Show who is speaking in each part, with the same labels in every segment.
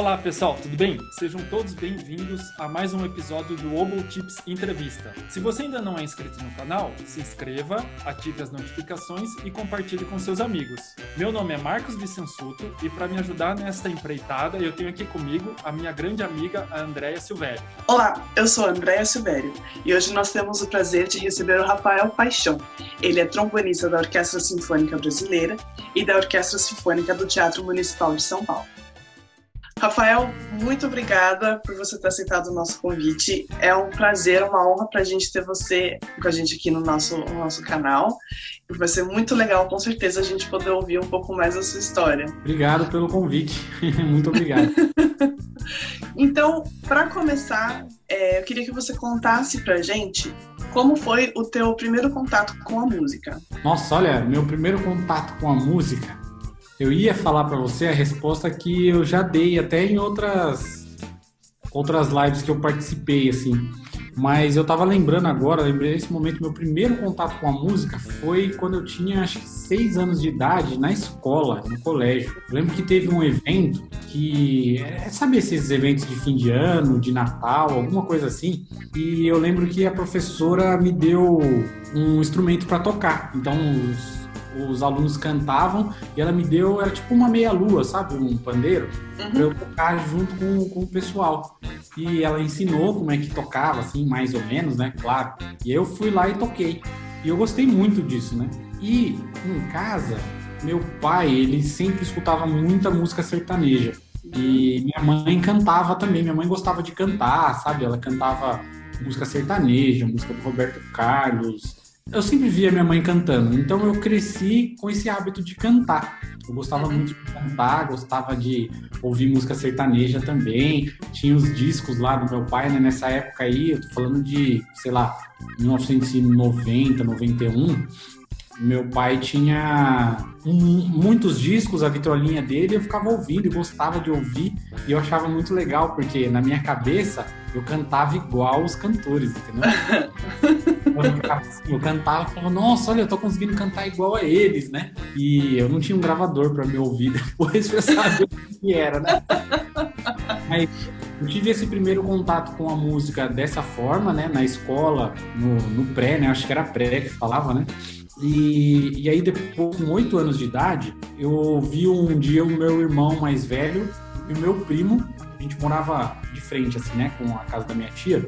Speaker 1: Olá pessoal, tudo bem? Sejam todos bem-vindos a mais um episódio do Obo Tips Entrevista. Se você ainda não é inscrito no canal, se inscreva, ative as notificações e compartilhe com seus amigos. Meu nome é Marcos Vicensuto e para me ajudar nesta empreitada, eu tenho aqui comigo a minha grande amiga, a Andréia Silvério.
Speaker 2: Olá, eu sou a Andréia Silvério e hoje nós temos o prazer de receber o Rafael Paixão. Ele é trombonista da Orquestra Sinfônica Brasileira e da Orquestra Sinfônica do Teatro Municipal de São Paulo. Rafael, muito obrigada por você ter aceitado o nosso convite. É um prazer, uma honra para a gente ter você com a gente aqui no nosso, no nosso canal. Vai ser muito legal, com certeza, a gente poder ouvir um pouco mais da sua história.
Speaker 1: Obrigado pelo convite. muito obrigado.
Speaker 2: então, para começar, é, eu queria que você contasse para a gente como foi o teu primeiro contato com a música.
Speaker 1: Nossa, olha, meu primeiro contato com a música eu ia falar para você a resposta que eu já dei até em outras outras lives que eu participei, assim. Mas eu tava lembrando agora, lembrei nesse momento, meu primeiro contato com a música foi quando eu tinha, acho que, seis anos de idade, na escola, no colégio. Eu lembro que teve um evento que, é, sabe esses eventos de fim de ano, de Natal, alguma coisa assim? E eu lembro que a professora me deu um instrumento para tocar. Então, os os alunos cantavam e ela me deu, era tipo uma meia-lua, sabe? Um pandeiro, uhum. pra eu tocar junto com, com o pessoal. E ela ensinou como é que tocava, assim, mais ou menos, né? Claro. E eu fui lá e toquei. E eu gostei muito disso, né? E em casa, meu pai, ele sempre escutava muita música sertaneja. E minha mãe cantava também. Minha mãe gostava de cantar, sabe? Ela cantava música sertaneja, música do Roberto Carlos, eu sempre via minha mãe cantando, então eu cresci com esse hábito de cantar. Eu gostava uhum. muito de cantar, gostava de ouvir música sertaneja também. Tinha os discos lá do meu pai, né? Nessa época aí, eu tô falando de, sei lá, 1990, 91 meu pai tinha um, muitos discos, a vitrolinha dele, eu ficava ouvindo e gostava de ouvir, e eu achava muito legal, porque na minha cabeça eu cantava igual os cantores, entendeu? eu, assim, eu cantava e falava, nossa, olha, eu tô conseguindo cantar igual a eles, né? E eu não tinha um gravador para me ouvir depois pra saber o que era, né? Mas eu tive esse primeiro contato com a música dessa forma, né? Na escola, no, no pré, né? Acho que era pré que falava, né? E, e aí, depois, com oito anos de idade, eu vi um dia o meu irmão mais velho e o meu primo. A gente morava de frente, assim, né, com a casa da minha tia.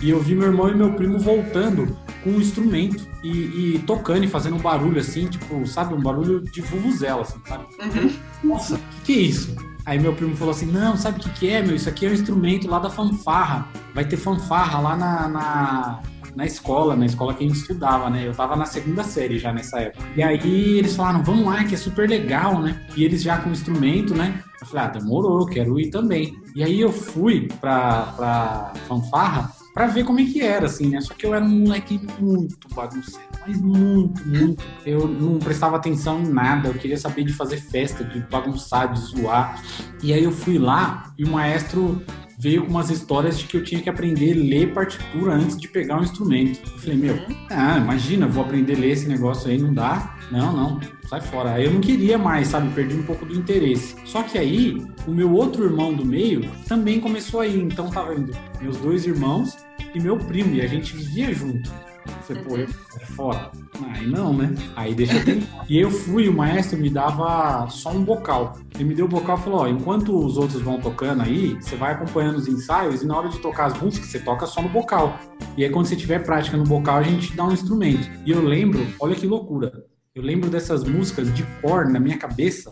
Speaker 1: E eu vi meu irmão e meu primo voltando com um instrumento e, e tocando e fazendo um barulho assim, tipo, sabe, um barulho de vuvuzela, assim, sabe? Uhum. Nossa, o que, que é isso? Aí meu primo falou assim: Não, sabe o que, que é, meu? Isso aqui é um instrumento lá da fanfarra. Vai ter fanfarra lá na, na na escola, na escola que a gente estudava, né? Eu tava na segunda série já nessa época. E aí eles falaram, vamos lá, que é super legal, né? E eles já com o instrumento, né? Eu falei, ah, demorou, quero ir também. E aí eu fui pra, pra fanfarra para ver como é que era, assim, né? Só que eu era um moleque muito bagunceiro, mas muito, muito. Eu não prestava atenção em nada, eu queria saber de fazer festa, de bagunçar, de zoar. E aí eu fui lá e o maestro veio com umas histórias de que eu tinha que aprender a ler partitura antes de pegar um instrumento. Eu falei, meu, ah, imagina, vou aprender a ler esse negócio aí, não dá. Não, não, sai fora. Aí eu não queria mais, sabe? Perdi um pouco do interesse. Só que aí, o meu outro irmão do meio também começou a ir. Então tava indo meus dois irmãos e meu primo, e a gente vivia junto. Você, pô, eu é fora. Aí não, né? Aí deixa eu tentar. E eu fui, o maestro me dava só um bocal. Ele me deu o bocal e falou: ó, enquanto os outros vão tocando aí, você vai acompanhando os ensaios e na hora de tocar as músicas, você toca só no bocal. E aí quando você tiver prática no bocal, a gente dá um instrumento. E eu lembro, olha que loucura. Eu lembro dessas músicas de cor na minha cabeça,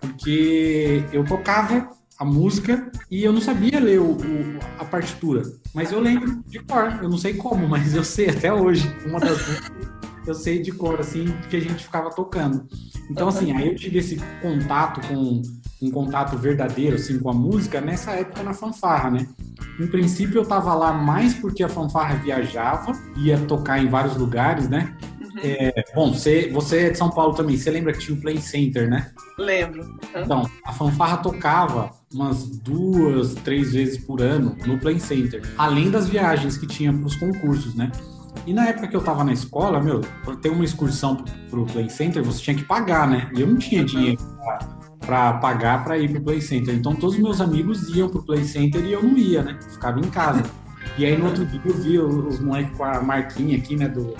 Speaker 1: porque eu tocava a música e eu não sabia ler o, o, a partitura. Mas eu lembro de cor, eu não sei como, mas eu sei até hoje. Uma das eu sei de cor, assim, que a gente ficava tocando. Então, assim, aí eu tive esse contato com um contato verdadeiro, assim, com a música nessa época na fanfarra, né? Em princípio eu tava lá mais porque a fanfarra viajava, ia tocar em vários lugares, né? É, bom, você, você é de São Paulo também. Você lembra que tinha o Play Center, né?
Speaker 2: Lembro.
Speaker 1: Uhum. Então, a fanfarra tocava umas duas, três vezes por ano no Play Center. Além das viagens que tinha para os concursos, né? E na época que eu tava na escola, meu, pra ter uma excursão pro, pro Play Center, você tinha que pagar, né? E eu não tinha dinheiro pra, para pagar para ir pro Play Center. Então todos os meus amigos iam pro Play Center e eu não ia, né? Ficava em casa. E aí no outro dia eu vi os moleques com a marquinha aqui, né, do,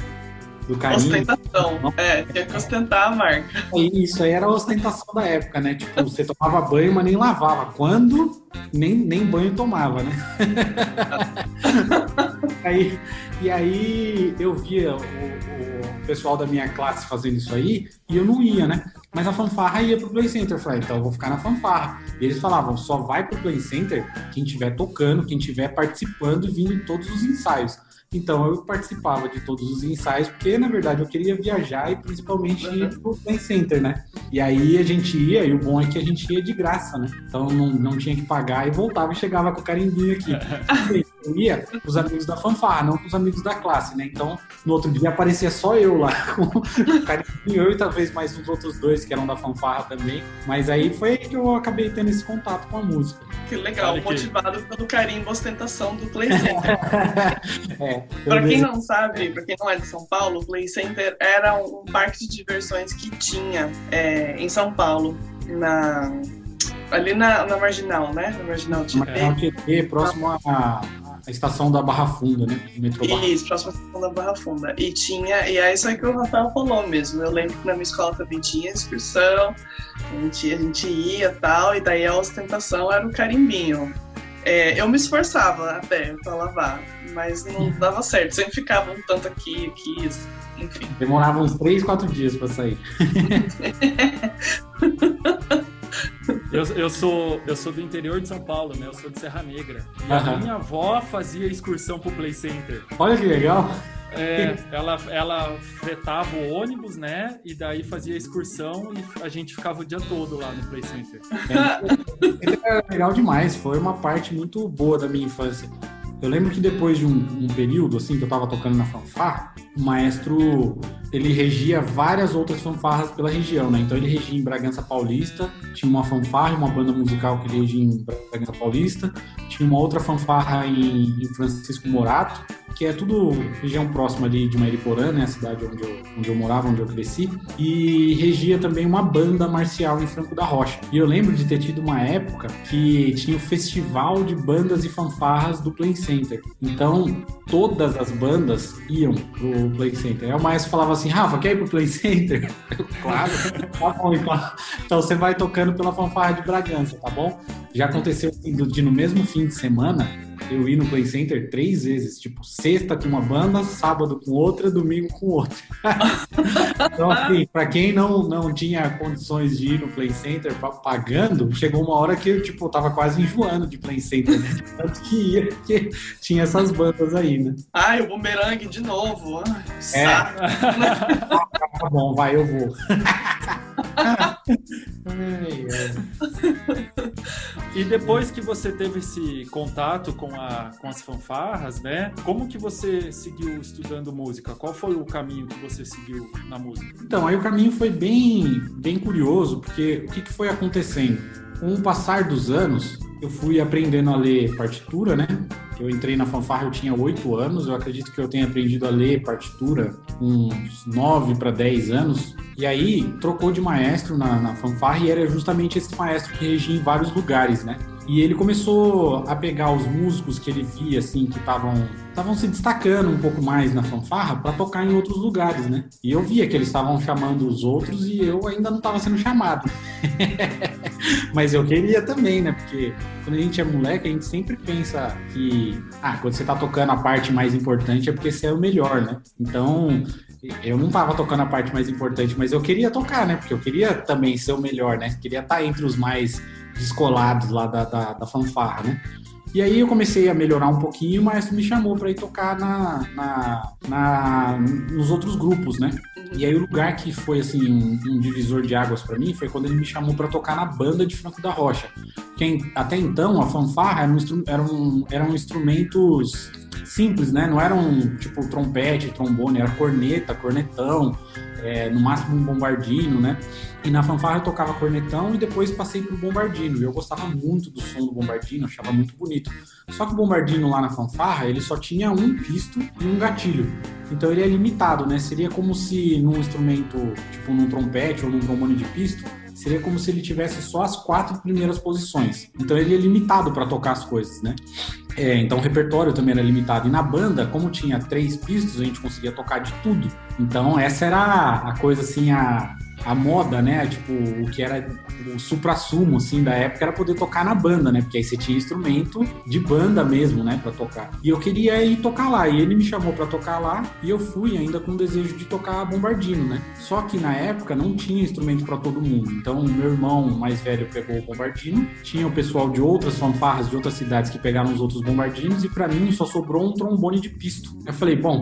Speaker 1: do carinho.
Speaker 2: Ostentação, é, tinha que ostentar a marca.
Speaker 1: Isso aí era a ostentação da época, né? Tipo, você tomava banho, mas nem lavava. Quando? Nem, nem banho tomava, né? aí, e aí eu via o, o, pessoal da minha classe fazendo isso aí e eu não ia, né? Mas a fanfarra ia pro Play Center. Eu falei, então eu vou ficar na fanfarra. E eles falavam, só vai pro Play Center quem estiver tocando, quem estiver participando e vindo em todos os ensaios. Então eu participava de todos os ensaios, porque na verdade eu queria viajar e principalmente uhum. ir pro Play Center, né? E aí a gente ia, e o bom é que a gente ia de graça, né? Então não, não tinha que pagar e voltava e chegava com o carimbinho aqui. ia com os amigos da fanfarra, não com os amigos da classe, né? Então no outro dia aparecia só eu lá com o carimbinho, eu e talvez mais uns outros dois que eram da fanfarra também. Mas aí foi aí que eu acabei tendo esse contato com a música.
Speaker 2: Que legal, motivado pelo carimbo ostentação do Play Center. é, para quem não sabe, para quem não é de São Paulo, o Play Center era um parque de diversões que tinha é, em São Paulo, na, ali na, na Marginal, né? Na Marginal
Speaker 1: Tietê. Marginal Tietê, próximo à, à estação da Barra Funda, né?
Speaker 2: Metrô Barra. Isso, próximo à estação da Barra Funda. E tinha, e é isso aí que o Rafael falou mesmo. Eu lembro que na minha escola também tinha excursão, a gente, a gente ia e tal, e daí a ostentação era o carimbinho. É, eu me esforçava até pra lavar, mas não dava certo. Sempre ficava um tanto aqui, aqui, enfim.
Speaker 1: Demorava uns 3, 4 dias pra sair.
Speaker 3: eu, eu, sou, eu sou do interior de São Paulo, né? Eu sou de Serra Negra. E a minha avó fazia excursão pro Play Center.
Speaker 1: Olha que legal!
Speaker 3: É, ela, ela fretava o ônibus, né? E daí fazia excursão e a gente ficava o dia todo lá no Play Center.
Speaker 1: É, era legal demais, foi uma parte muito boa da minha infância. Eu lembro que depois de um, um, período, assim, que eu tava tocando na fanfarra, o maestro, ele regia várias outras fanfarras pela região, né? Então ele regia em Bragança Paulista, tinha uma fanfarra, uma banda musical que ele regia em Bragança Paulista, tinha uma outra fanfarra em, em Francisco Morato, que é tudo região próxima ali de Mariporã, né, a cidade onde eu, onde eu morava, onde eu cresci, e regia também uma banda marcial em Franco da Rocha. E eu lembro de ter tido uma época que tinha o festival de bandas e fanfarras do Play Center. Então, todas as bandas iam pro Play Center. Aí o maestro falava assim, Rafa, quer ir pro Play Center? claro, tá bom, então. Então você vai tocando pela fanfarra de Bragança, tá bom? Já aconteceu assim, de no mesmo fim de semana eu ir no Play Center três vezes, tipo, sexta com uma banda, sábado com outra, domingo com outra. então, assim, pra quem não, não tinha condições de ir no Play Center pagando, chegou uma hora que eu, tipo, tava quase enjoando de Play Center, né? Tanto que ia, que tinha essas bandas aí, né?
Speaker 2: Ai, o Boomerang de novo.
Speaker 1: é. tá bom, vai, eu vou.
Speaker 3: e depois que você teve esse contato com, a, com as fanfarras, né? Como que você seguiu estudando música? Qual foi o caminho que você seguiu na música?
Speaker 1: Então, aí o caminho foi bem, bem curioso, porque o que, que foi acontecendo? Com o passar dos anos, eu fui aprendendo a ler partitura, né? Eu entrei na fanfarra, eu tinha oito anos, eu acredito que eu tenha aprendido a ler partitura uns nove para dez anos. E aí trocou de maestro na, na fanfarra e era justamente esse maestro que regia em vários lugares, né? E ele começou a pegar os músicos que ele via, assim, que estavam se destacando um pouco mais na fanfarra para tocar em outros lugares, né? E eu via que eles estavam chamando os outros e eu ainda não estava sendo chamado. Mas eu queria também, né? Porque quando a gente é moleque, a gente sempre pensa que, ah, quando você tá tocando a parte mais importante é porque você é o melhor, né? Então, eu não tava tocando a parte mais importante, mas eu queria tocar, né? Porque eu queria também ser o melhor, né? Queria estar tá entre os mais descolados lá da, da, da fanfarra, né? E aí eu comecei a melhorar um pouquinho, maestro me chamou para ir tocar na, na, na, nos outros grupos, né? E aí o lugar que foi assim um, um divisor de águas para mim foi quando ele me chamou para tocar na banda de Franco da Rocha. Que até então a fanfarra eram, eram, eram instrumentos simples, né? Não eram tipo trompete, trombone, era corneta, cornetão, é, no máximo um bombardino, né? E na fanfarra eu tocava cornetão e depois passei pro bombardino. Eu gostava muito do som do bombardino, achava muito bonito. Só que o bombardino lá na fanfarra, ele só tinha um pisto e um gatilho. Então ele é limitado, né? Seria como se num instrumento, tipo num trompete ou num trombone de pisto, seria como se ele tivesse só as quatro primeiras posições. Então ele é limitado para tocar as coisas, né? É, então o repertório também era limitado. E na banda, como tinha três pistas, a gente conseguia tocar de tudo. Então essa era a coisa assim, a, a moda, né? Tipo, o que era o supra-sumo, assim, da época era poder tocar na banda, né? Porque aí você tinha instrumento de banda mesmo, né? Pra tocar. E eu queria ir tocar lá. E ele me chamou para tocar lá. E eu fui ainda com o desejo de tocar bombardino, né? Só que na época não tinha instrumento para todo mundo. Então, meu irmão mais velho pegou o bombardino. Tinha o pessoal de outras fanfarras de outras cidades que pegaram os outros bombardinos. E para mim só sobrou um trombone de pisto. Eu falei, bom,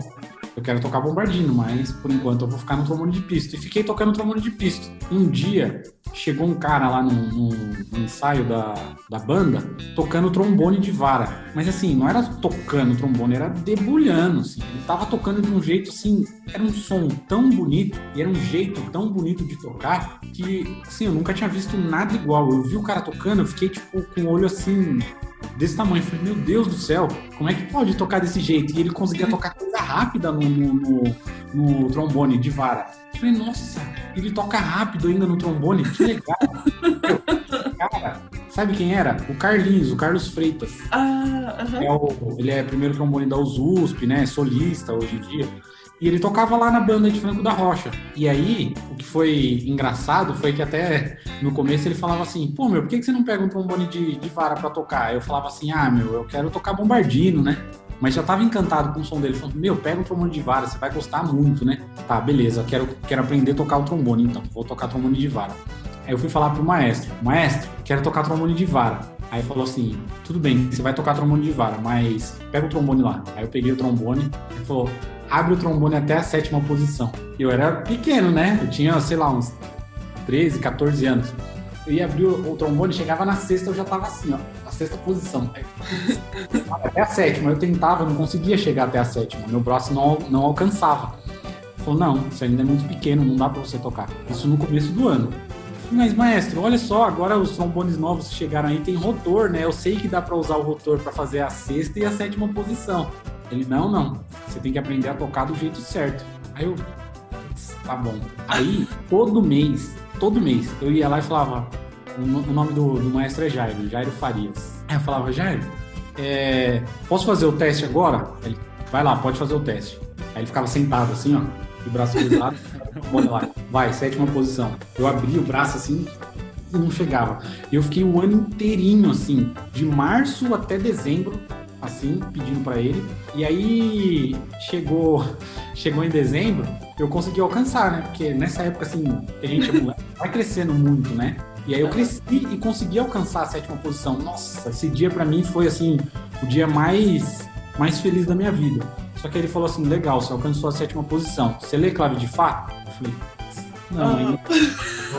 Speaker 1: eu quero tocar bombardino, mas por enquanto eu vou ficar no trombone de pisto. E fiquei tocando trombone de pisto. Um dia chegou um cara lá no, no, no, ensaio da, da banda tocando trombone de vara. Mas assim, não era tocando trombone, era debulhando, assim. Ele tava tocando de um jeito assim, era um som tão bonito e era um jeito tão bonito de tocar que, assim, eu nunca tinha visto nada igual. Eu vi o cara tocando, eu fiquei tipo com o olho assim desse tamanho. Eu falei, meu Deus do céu, como é que pode tocar desse jeito? E ele conseguia tocar coisa rápida no, no, no, no trombone de vara. Eu falei, nossa, ele toca rápido ainda no trombone, que legal. Cara, sabe quem era? O Carlinhos, o Carlos Freitas.
Speaker 2: Ah, uh -huh.
Speaker 1: é o, ele é primeiro trombone da USP, né? Solista hoje em dia. E ele tocava lá na banda de Franco da Rocha. E aí, o que foi engraçado foi que até no começo ele falava assim: pô, meu, por que você não pega um trombone de, de vara pra tocar? Eu falava assim: ah, meu, eu quero tocar bombardino, né? Mas já tava encantado com o som dele. Falando, meu, pega um trombone de vara, você vai gostar muito, né? Tá, beleza, quero, quero aprender a tocar o trombone, então. Vou tocar trombone de vara. Aí eu fui falar pro maestro: maestro, quero tocar trombone de vara. Aí falou assim: tudo bem, você vai tocar trombone de vara, mas pega o trombone lá. Aí eu peguei o trombone e falou: abre o trombone até a sétima posição. Eu era pequeno, né? Eu tinha, sei lá, uns 13, 14 anos. Eu ia abrir o, trombone, chegava na sexta, eu já tava assim, ó, sexta posição. até a sétima, eu tentava, não conseguia chegar até a sétima. Meu braço não, não alcançava. Falou, não, isso ainda é muito pequeno, não dá para você tocar. Isso no começo do ano. Mas, maestro, olha só, agora os trombones novos que chegaram aí tem rotor, né? Eu sei que dá para usar o rotor para fazer a sexta e a sétima posição. Ele, não, não. Você tem que aprender a tocar do jeito certo. Aí eu, tá bom. Aí, todo mês, todo mês, eu ia lá e falava, o nome do, do maestro é Jairo, Jairo Farias. Aí eu falava, Jairo, é, posso fazer o teste agora? Ele, vai lá, pode fazer o teste. Aí ele ficava sentado assim, ó, de braço cruzado, bora lá, vai, sétima posição. Eu abri o braço assim, e não chegava. Eu fiquei o ano inteirinho, assim, de março até dezembro, assim, pedindo para ele. E aí chegou, chegou em dezembro, eu consegui alcançar, né? Porque nessa época, assim, a gente é vai crescendo muito, né? E aí eu cresci e consegui alcançar a sétima posição. Nossa, esse dia para mim foi assim o dia mais mais feliz da minha vida. Só que ele falou assim, legal, você alcançou a sétima posição. Você lê clave de Fá? Eu falei, não, ainda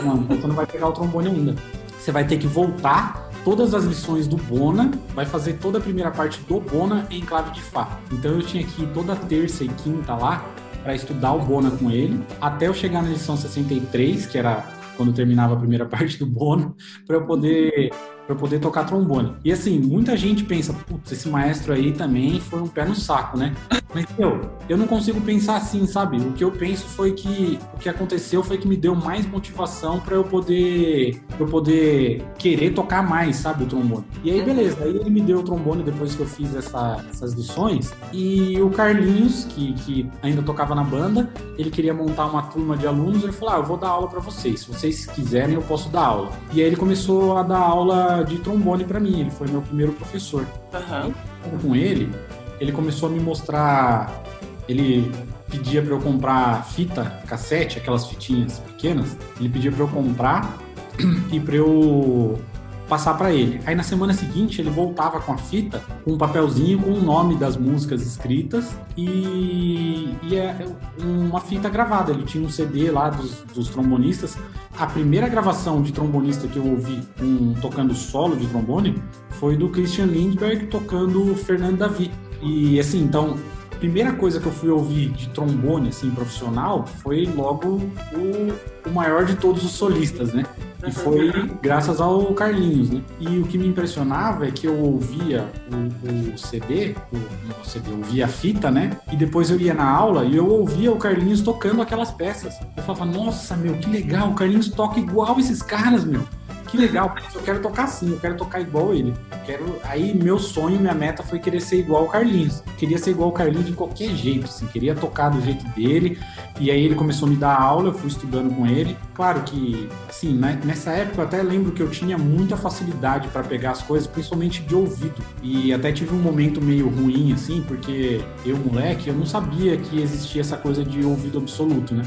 Speaker 1: não, você não vai pegar o trombone ainda. Você vai ter que voltar todas as lições do Bona, vai fazer toda a primeira parte do Bona em clave de Fá. Então eu tinha que ir toda terça e quinta lá para estudar o Bona com ele, até eu chegar na lição 63, que era quando terminava a primeira parte do Bona, para eu poder para poder tocar trombone. E assim, muita gente pensa, putz, esse maestro aí também foi um pé no saco, né? Mas eu, eu não consigo pensar assim, sabe? O que eu penso foi que o que aconteceu foi que me deu mais motivação para eu poder pra eu poder querer tocar mais, sabe, o trombone. E aí beleza, aí ele me deu o trombone depois que eu fiz essa, essas lições e o Carlinhos, que, que ainda tocava na banda, ele queria montar uma turma de alunos, ele falou: "Ah, eu vou dar aula para vocês. Se vocês quiserem, eu posso dar aula". E aí ele começou a dar aula de trombone para mim, ele foi meu primeiro professor.
Speaker 2: Uhum.
Speaker 1: Com ele, ele começou a me mostrar. Ele pedia para eu comprar fita cassete, aquelas fitinhas pequenas. Ele pedia para eu comprar e para eu passar para ele. Aí na semana seguinte ele voltava com a fita, com um papelzinho com o nome das músicas escritas e, e é uma fita gravada. Ele tinha um CD lá dos, dos trombonistas. A primeira gravação de trombonista que eu ouvi um, tocando solo de trombone foi do Christian Lindbergh tocando Fernando Davi. E assim, então a primeira coisa que eu fui ouvir de trombone, assim, profissional, foi logo o, o maior de todos os solistas, né? E foi graças ao Carlinhos, né? E o que me impressionava é que eu ouvia o, o CD, o, o CD, eu ouvia a fita, né? E depois eu ia na aula e eu ouvia o Carlinhos tocando aquelas peças. Eu falava, nossa, meu, que legal, o Carlinhos toca igual esses caras, meu que legal, eu quero tocar assim, eu quero tocar igual ele. Eu quero... Aí meu sonho, minha meta foi querer ser igual o Carlinhos. Eu queria ser igual o Carlinhos de qualquer jeito, assim, queria tocar do jeito dele. E aí ele começou a me dar aula, eu fui estudando com ele. Claro que, assim, né, nessa época eu até lembro que eu tinha muita facilidade para pegar as coisas, principalmente de ouvido. E até tive um momento meio ruim, assim, porque eu, moleque, eu não sabia que existia essa coisa de ouvido absoluto, né?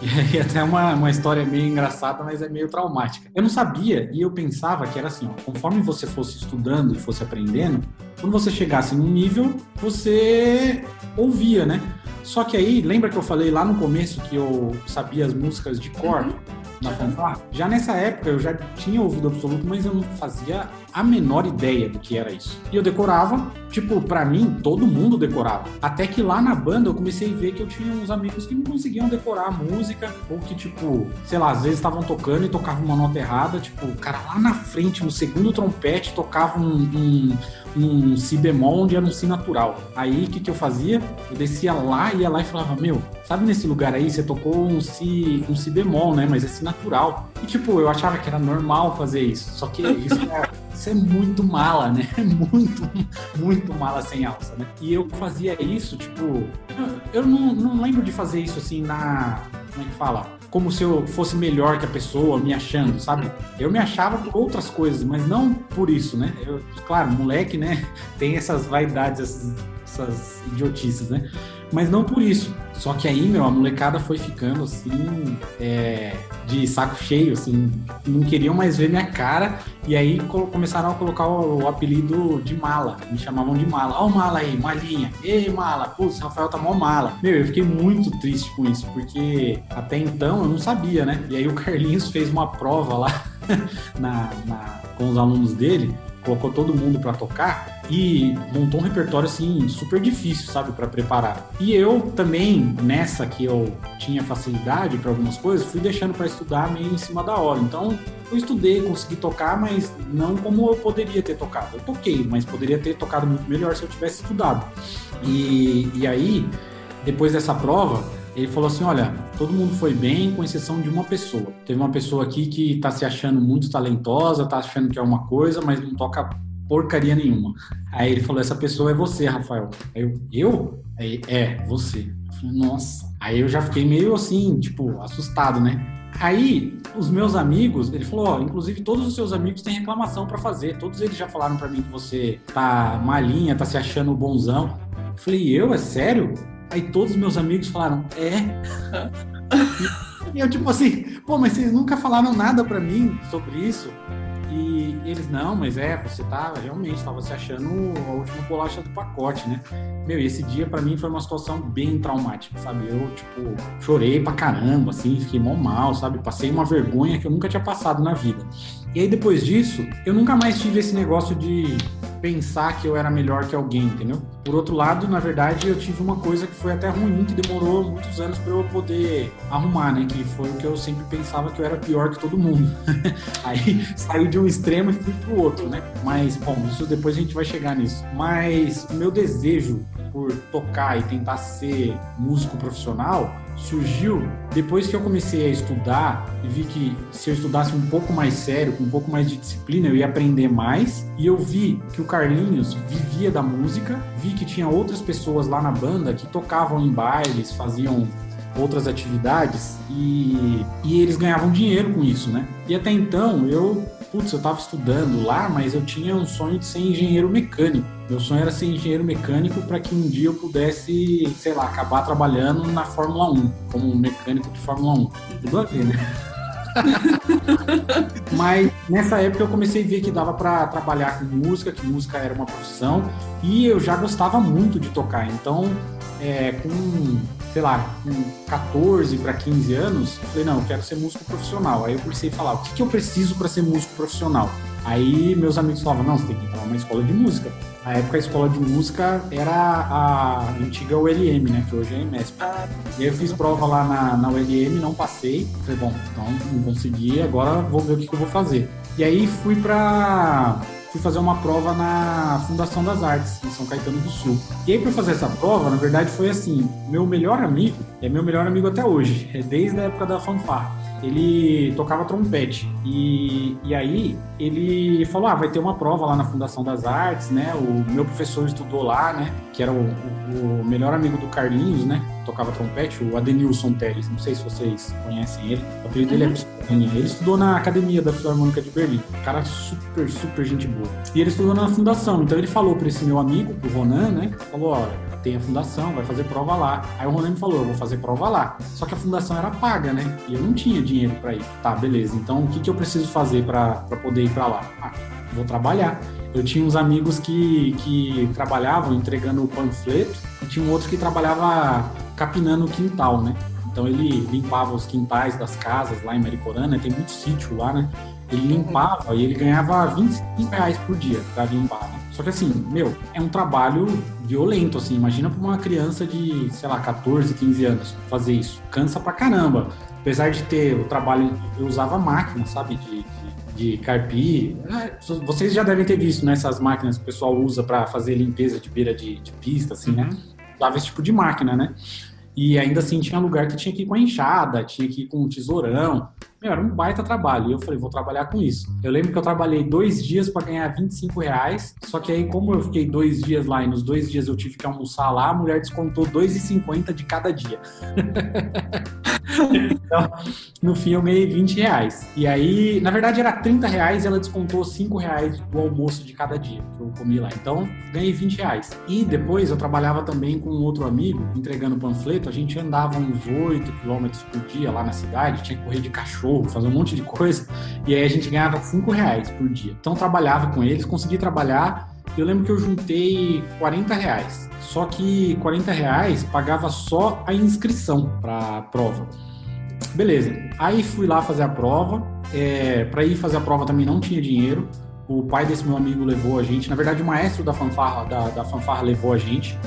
Speaker 1: E aí até uma, uma história meio engraçada, mas é meio traumática. Eu não sabia e eu pensava que era assim, ó, conforme você fosse estudando e fosse aprendendo, quando você chegasse num nível, você ouvia, né? Só que aí, lembra que eu falei lá no começo que eu sabia as músicas de cor? Uhum na fanfarra. Já nessa época eu já tinha ouvido absoluto, mas eu não fazia a menor ideia do que era isso. E eu decorava, tipo, para mim, todo mundo decorava. Até que lá na banda eu comecei a ver que eu tinha uns amigos que não conseguiam decorar a música, ou que, tipo, sei lá, às vezes estavam tocando e tocavam uma nota errada. Tipo, o cara lá na frente, no segundo trompete, tocava um, um, um si bemol onde era um si natural. Aí o que, que eu fazia? Eu descia lá, ia lá e falava: Meu, sabe nesse lugar aí você tocou um si, um si bemol, né? Mas é si natural. E tipo, eu achava que era normal fazer isso. Só que isso é, isso é muito mala, né? Muito, muito mala sem alça, né? E eu fazia isso, tipo, eu, eu não, não lembro de fazer isso assim na. Como é que fala? como se eu fosse melhor que a pessoa, me achando, sabe? Eu me achava por outras coisas, mas não por isso, né? Eu, claro, moleque, né? Tem essas vaidades, essas, essas idiotices, né? Mas não por isso. Só que aí, meu, a molecada foi ficando assim, é, de saco cheio, assim, não queriam mais ver minha cara. E aí começaram a colocar o, o apelido de mala. Me chamavam de mala. Ó, o mala aí, malinha. Ei, mala. Putz, Rafael tá mó mala. Meu, eu fiquei muito triste com isso, porque até então eu não sabia, né? E aí o Carlinhos fez uma prova lá na, na com os alunos dele colocou todo mundo para tocar e montou um repertório assim super difícil, sabe, para preparar. E eu também nessa que eu tinha facilidade para algumas coisas, fui deixando para estudar meio em cima da hora. Então, eu estudei, consegui tocar, mas não como eu poderia ter tocado. Eu toquei, mas poderia ter tocado muito melhor se eu tivesse estudado. E, e aí, depois dessa prova, ele falou assim: olha, todo mundo foi bem, com exceção de uma pessoa. Teve uma pessoa aqui que está se achando muito talentosa, está achando que é uma coisa, mas não toca porcaria nenhuma. Aí ele falou: essa pessoa é você, Rafael. Aí eu, eu? Aí, é, você. Eu falei, Nossa. Aí eu já fiquei meio assim, tipo, assustado, né? Aí, os meus amigos, ele falou, ó, inclusive todos os seus amigos têm reclamação para fazer. Todos eles já falaram para mim que você tá malinha, tá se achando bonzão. Eu falei, eu? É sério? Aí todos os meus amigos falaram, é. e eu, tipo assim, pô, mas vocês nunca falaram nada para mim sobre isso. E eles, não, mas é, você tá realmente, estava se achando a última bolacha do pacote, né? Meu, e esse dia para mim foi uma situação bem traumática, sabe? Eu, tipo, chorei pra caramba, assim, fiquei mal mal, sabe? Passei uma vergonha que eu nunca tinha passado na vida. E aí depois disso, eu nunca mais tive esse negócio de pensar que eu era melhor que alguém, entendeu? Por outro lado, na verdade, eu tive uma coisa que foi até ruim, que demorou muitos anos para eu poder arrumar, né? Que foi o que eu sempre pensava que eu era pior que todo mundo. Aí saiu de um extremo e fui pro outro, né? Mas, bom, isso depois a gente vai chegar nisso. Mas o meu desejo por tocar e tentar ser músico profissional surgiu depois que eu comecei a estudar e vi que se eu estudasse um pouco mais sério, com um pouco mais de disciplina, eu ia aprender mais. E eu vi que o Carlinhos vivia da música, vi que tinha outras pessoas lá na banda que tocavam em bailes, faziam outras atividades e, e eles ganhavam dinheiro com isso, né? E até então eu, putz, eu estava estudando lá, mas eu tinha um sonho de ser engenheiro mecânico. Meu sonho era ser engenheiro mecânico para que um dia eu pudesse, sei lá, acabar trabalhando na Fórmula 1, como um mecânico de Fórmula 1. Tudo a ver, né? Mas nessa época eu comecei a ver que dava para trabalhar com música, que música era uma profissão, e eu já gostava muito de tocar. Então, é, com, sei lá, com 14 para 15 anos, eu falei, não, eu quero ser músico profissional. Aí eu comecei a falar, o que, que eu preciso para ser músico profissional? Aí meus amigos falavam, não, você tem que entrar numa escola de música. Na época a escola de música era a antiga ULM, né? Que hoje é a IMESP.
Speaker 2: Ah,
Speaker 1: E aí eu fiz prova lá na, na ULM, não passei. Falei, bom, então não consegui, agora vou ver o que, que eu vou fazer. E aí fui pra. Fui fazer uma prova na Fundação das Artes, em São Caetano do Sul. E aí, pra fazer essa prova, na verdade, foi assim: meu melhor amigo, é meu melhor amigo até hoje, é desde a época da fanfarra. Ele tocava trompete. E, e aí ele falou: Ah, vai ter uma prova lá na Fundação das Artes, né? O meu professor estudou lá, né? Que era o, o- o melhor amigo do Carlinhos, né? Tocava trompete, o Adenilson Teles. Não sei se vocês conhecem ele. O apelido dele é Pistolinha. Ele estudou na academia da Filarmônica de Berlim. Cara super, super gente boa. E ele estudou na fundação. Então ele falou para esse meu amigo, pro Ronan, né? Falou: Ó, tem a fundação, vai fazer prova lá. Aí o Ronan me falou: Eu vou fazer prova lá. Só que a fundação era paga, né? E eu não tinha dinheiro para ir. Tá, beleza. Então o que, que eu preciso fazer para poder ir para lá? Ah, vou trabalhar. Eu tinha uns amigos que, que trabalhavam entregando o panfleto e tinha um outro que trabalhava capinando o quintal, né? Então ele limpava os quintais das casas lá em Mariporã, né? Tem muito sítio lá, né? Ele limpava e ele ganhava 25 reais por dia para limpar, né? Só que assim, meu, é um trabalho violento, assim. Imagina para uma criança de, sei lá, 14, 15 anos fazer isso. Cansa pra caramba. Apesar de ter o trabalho, eu usava máquina, sabe? De, de, de carpir. É, vocês já devem ter visto, né? Essas máquinas que o pessoal usa para fazer limpeza de beira de, de pista, assim, né? Usava esse tipo de máquina, né? E ainda assim tinha lugar que tinha que ir com a enxada, tinha que ir com o tesourão. Meu, era um baita trabalho. E eu falei, vou trabalhar com isso. Eu lembro que eu trabalhei dois dias para ganhar 25 reais. Só que aí, como eu fiquei dois dias lá e nos dois dias eu tive que almoçar lá, a mulher descontou 2,50 de cada dia. então, no fim eu ganhei 20 reais. E aí, na verdade era 30 reais e ela descontou 5 reais do almoço de cada dia que eu comi lá. Então, ganhei 20 reais. E depois eu trabalhava também com um outro amigo, entregando panfleto. A gente andava uns 8 quilômetros por dia lá na cidade, tinha que correr de cachorro, fazer um monte de coisa. E aí a gente ganhava 5 reais por dia. Então, trabalhava com eles, consegui trabalhar. Eu lembro que eu juntei 40 reais. Só que 40 reais pagava só a inscrição para a prova. Beleza. Aí fui lá fazer a prova. É, para ir fazer a prova também não tinha dinheiro. O pai desse meu amigo levou a gente. Na verdade, o maestro da fanfarra, da, da fanfarra levou a gente.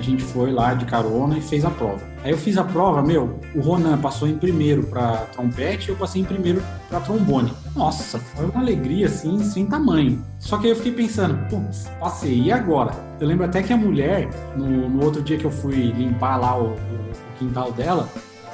Speaker 1: A gente foi lá de carona e fez a prova. Aí eu fiz a prova, meu, o Ronan passou em primeiro para trompete eu passei em primeiro para trombone. Nossa, foi uma alegria assim, sem tamanho. Só que aí eu fiquei pensando, putz, passei, e agora? Eu lembro até que a mulher, no, no outro dia que eu fui limpar lá o, o, o quintal dela,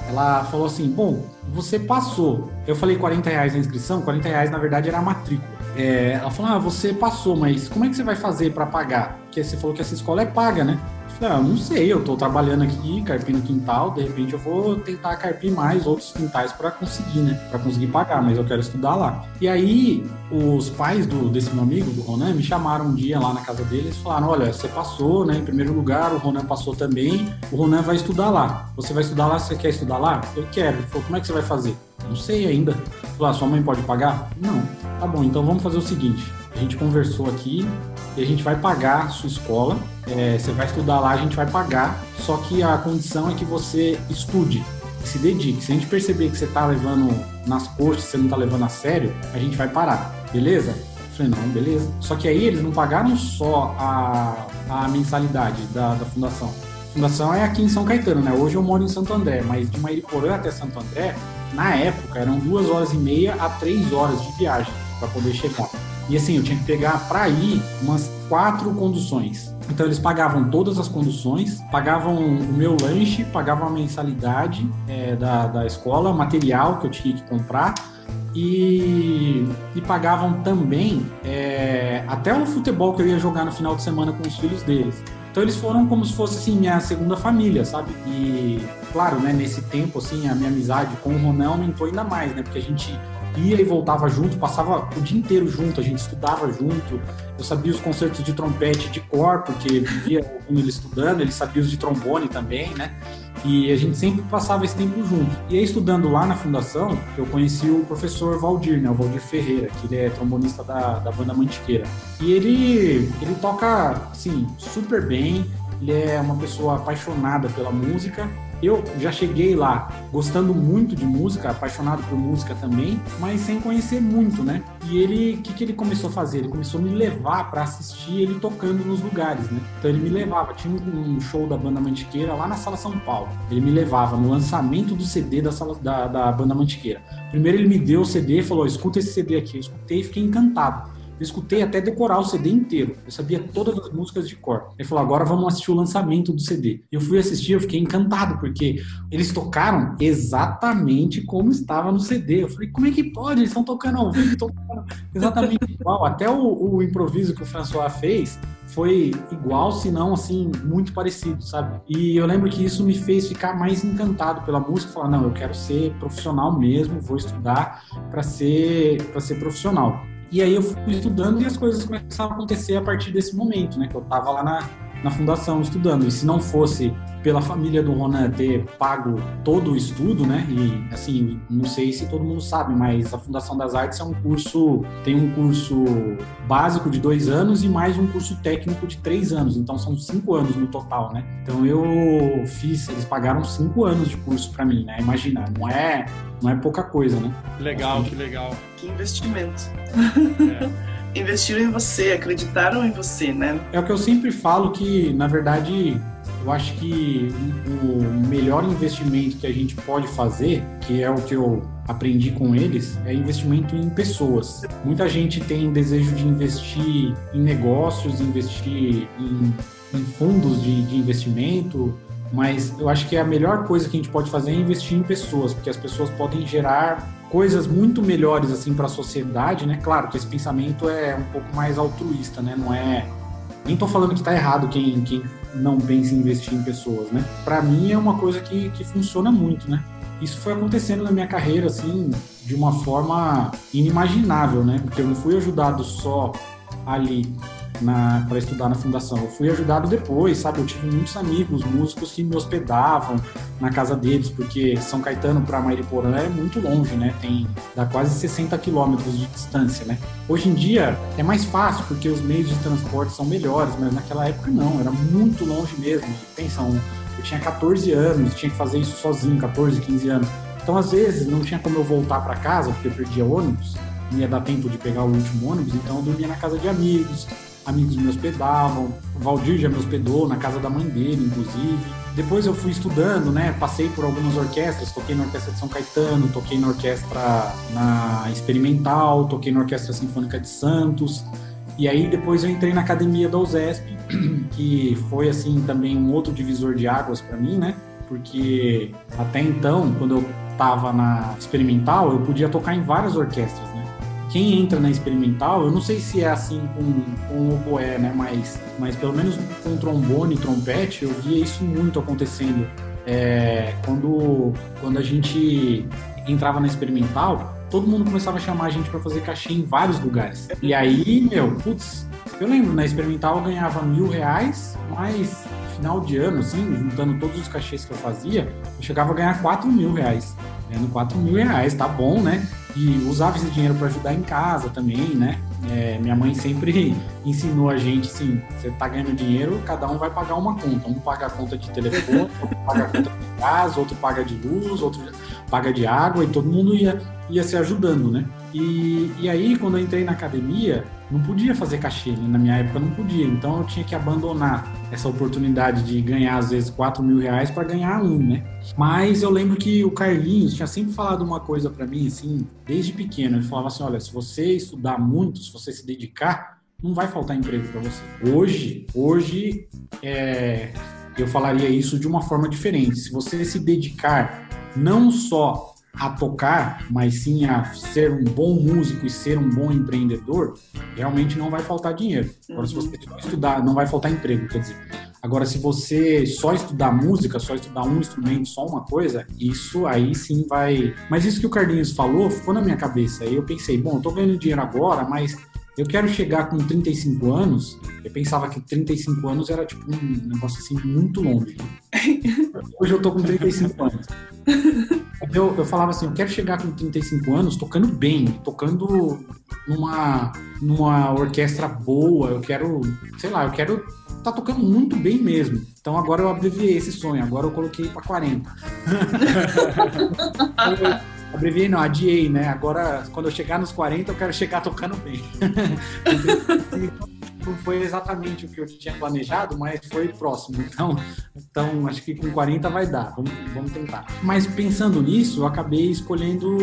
Speaker 1: ela falou assim: Bom, você passou. Eu falei 40 reais na inscrição, 40 reais na verdade era a matrícula. É, ela falou: Ah, você passou, mas como é que você vai fazer para pagar? Porque você falou que essa escola é paga, né? Ah, não sei, eu tô trabalhando aqui, carpindo quintal, de repente eu vou tentar carpir mais outros quintais para conseguir, né? Para conseguir pagar, mas eu quero estudar lá. E aí, os pais do, desse meu amigo, do Ronan, me chamaram um dia lá na casa deles e falaram: Olha, você passou, né? Em primeiro lugar, o Ronan passou também, o Ronan vai estudar lá. Você vai estudar lá? Você quer estudar lá? Eu quero. Ele falou: Como é que você vai fazer? Não sei ainda. Falei, ah, sua mãe pode pagar? Não. Tá bom, então vamos fazer o seguinte: a gente conversou aqui e a gente vai pagar a sua escola. É, você vai estudar lá, a gente vai pagar. Só que a condição é que você estude se dedique. Se a gente perceber que você tá levando nas costas, você não tá levando a sério, a gente vai parar. Beleza? Eu falei, não, beleza. Só que aí eles não pagaram só a, a mensalidade da, da fundação. A fundação é aqui em São Caetano, né? Hoje eu moro em Santo André, mas de Mairiporã até Santo André, na época, eram duas horas e meia a três horas de viagem para poder chegar. E assim, eu tinha que pegar para ir umas quatro conduções. Então eles pagavam todas as conduções, pagavam o meu lanche, pagavam a mensalidade é, da, da escola, material que eu tinha que comprar e, e pagavam também é, até o futebol que eu ia jogar no final de semana com os filhos deles. Então eles foram como se fosse assim minha segunda família, sabe? E claro, né, nesse tempo assim, a minha amizade com o Ronan aumentou ainda mais, né? Porque a gente ia e voltava junto, passava o dia inteiro junto, a gente estudava junto. Eu sabia os concertos de trompete de cor, porque vivia com ele estudando, ele sabia os de trombone também, né? E a gente sempre passava esse tempo junto. E aí, estudando lá na fundação, eu conheci o professor Valdir, né? O Valdir Ferreira, que ele é trombonista da, da banda Mantiqueira. E ele, ele toca, assim, super bem. Ele é uma pessoa apaixonada pela música eu já cheguei lá gostando muito de música, apaixonado por música também, mas sem conhecer muito, né? E ele, o que, que ele começou a fazer? Ele começou a me levar para assistir ele tocando nos lugares, né? Então ele me levava, tinha um show da banda Mantiqueira lá na Sala São Paulo. Ele me levava no lançamento do CD da, sala, da, da banda Mantiqueira. Primeiro ele me deu o CD falou: escuta esse CD aqui. Eu escutei e fiquei encantado. Eu escutei até decorar o CD inteiro. Eu sabia todas as músicas de cor. Ele falou: agora vamos assistir o lançamento do CD. Eu fui assistir, eu fiquei encantado, porque eles tocaram exatamente como estava no CD. Eu falei: como é que pode? Eles estão tocando ao vivo, tocando exatamente igual. Até o, o improviso que o François fez foi igual, se não assim, muito parecido, sabe? E eu lembro que isso me fez ficar mais encantado pela música, falar, não, eu quero ser profissional mesmo, vou estudar para ser para ser profissional. E aí eu fui estudando e as coisas começaram a acontecer a partir desse momento, né? Que eu tava lá na, na fundação estudando. E se não fosse pela família do Ronan ter pago todo o estudo, né? E assim, não sei se todo mundo sabe, mas a Fundação das Artes é um curso, tem um curso básico de dois anos e mais um curso técnico de três anos. Então são cinco anos no total, né? Então eu fiz, eles pagaram cinco anos de curso para mim, né? Imagina, não é, não é pouca coisa, né?
Speaker 3: Legal, que legal.
Speaker 2: Que investimento. É. investiram em você, acreditaram em você, né?
Speaker 1: É o que eu sempre falo que, na verdade, eu acho que o melhor investimento que a gente pode fazer, que é o que eu aprendi com eles, é investimento em pessoas. Muita gente tem desejo de investir em negócios, investir em, em fundos de, de investimento, mas eu acho que a melhor coisa que a gente pode fazer é investir em pessoas, porque as pessoas podem gerar coisas muito melhores assim para a sociedade, né? Claro que esse pensamento é um pouco mais altruísta, né? Não é nem estou falando que está errado quem, quem não pensa em investir em pessoas, né? Para mim é uma coisa que, que funciona muito, né? Isso foi acontecendo na minha carreira, assim, de uma forma inimaginável, né? Porque eu não fui ajudado só ali para estudar na fundação. Eu fui ajudado depois, sabe? Eu tive muitos amigos, músicos que me hospedavam na casa deles, porque São Caetano para Mairiporã é muito longe, né? Tem dá quase 60 quilômetros de distância, né? Hoje em dia é mais fácil porque os meios de transporte são melhores, mas naquela época não, era muito longe mesmo. Pensa, eu tinha 14 anos, tinha que fazer isso sozinho, 14, 15 anos. Então, às vezes, não tinha como eu voltar para casa, porque eu perdia ônibus, não ia dar tempo de pegar o último ônibus, então eu dormia na casa de amigos, amigos me hospedavam, o Valdir já me hospedou na casa da mãe dele, inclusive. Depois eu fui estudando, né? Passei por algumas orquestras, toquei na Orquestra de São Caetano, toquei na Orquestra na Experimental, toquei na Orquestra Sinfônica de Santos. E aí depois eu entrei na Academia da USESP, que foi assim também um outro divisor de águas para mim, né? Porque até então, quando eu estava na Experimental, eu podia tocar em várias orquestras, né? Quem entra na experimental, eu não sei se é assim com, com o oboé, né? Mas, mas pelo menos com trombone trompete, eu via isso muito acontecendo. É, quando, quando a gente entrava na experimental, todo mundo começava a chamar a gente para fazer cachê em vários lugares. E aí, meu, putz, eu lembro, na experimental eu ganhava mil reais, mas final de ano, assim, juntando todos os cachês que eu fazia, eu chegava a ganhar quatro mil reais. Ganhando quatro mil reais, tá bom, né? E usava esse dinheiro para ajudar em casa também, né? É, minha mãe sempre ensinou a gente assim: você tá ganhando dinheiro, cada um vai pagar uma conta. Um paga a conta de telefone, outro paga a conta de gás, outro paga de luz, outro paga de água, e todo mundo ia, ia se ajudando, né? E, e aí, quando eu entrei na academia, não podia fazer cachê, né? na minha época não podia, então eu tinha que abandonar essa oportunidade de ganhar às vezes 4 mil reais para ganhar um, né? Mas eu lembro que o Carlinhos tinha sempre falado uma coisa para mim, assim, desde pequeno. Ele falava assim: olha, se você estudar muito, se você se dedicar, não vai faltar emprego para você. Hoje, hoje, é, eu falaria isso de uma forma diferente. Se você se dedicar não só a tocar, mas sim a ser um bom músico e ser um bom empreendedor, realmente não vai faltar dinheiro. Agora, se você estudar, não vai faltar emprego, quer dizer. Agora, se você só estudar música, só estudar um instrumento, só uma coisa, isso aí sim vai. Mas isso que o Carlinhos falou ficou na minha cabeça. Aí eu pensei, bom, eu tô ganhando dinheiro agora, mas eu quero chegar com 35 anos. Eu pensava que 35 anos era tipo um negócio assim muito longe. Hoje eu tô com 35 anos. Eu, eu falava assim, eu quero chegar com 35 anos tocando bem, tocando numa, numa orquestra boa, eu quero, sei lá, eu quero tá tocando muito bem mesmo. Então agora eu abreviei esse sonho, agora eu coloquei para 40. abreviei não, adiei, né? Agora, quando eu chegar nos 40, eu quero chegar tocando bem. não foi exatamente o que eu tinha planejado, mas foi próximo. Então, então acho que com 40 vai dar. Vamos, vamos tentar. Mas pensando nisso, eu acabei escolhendo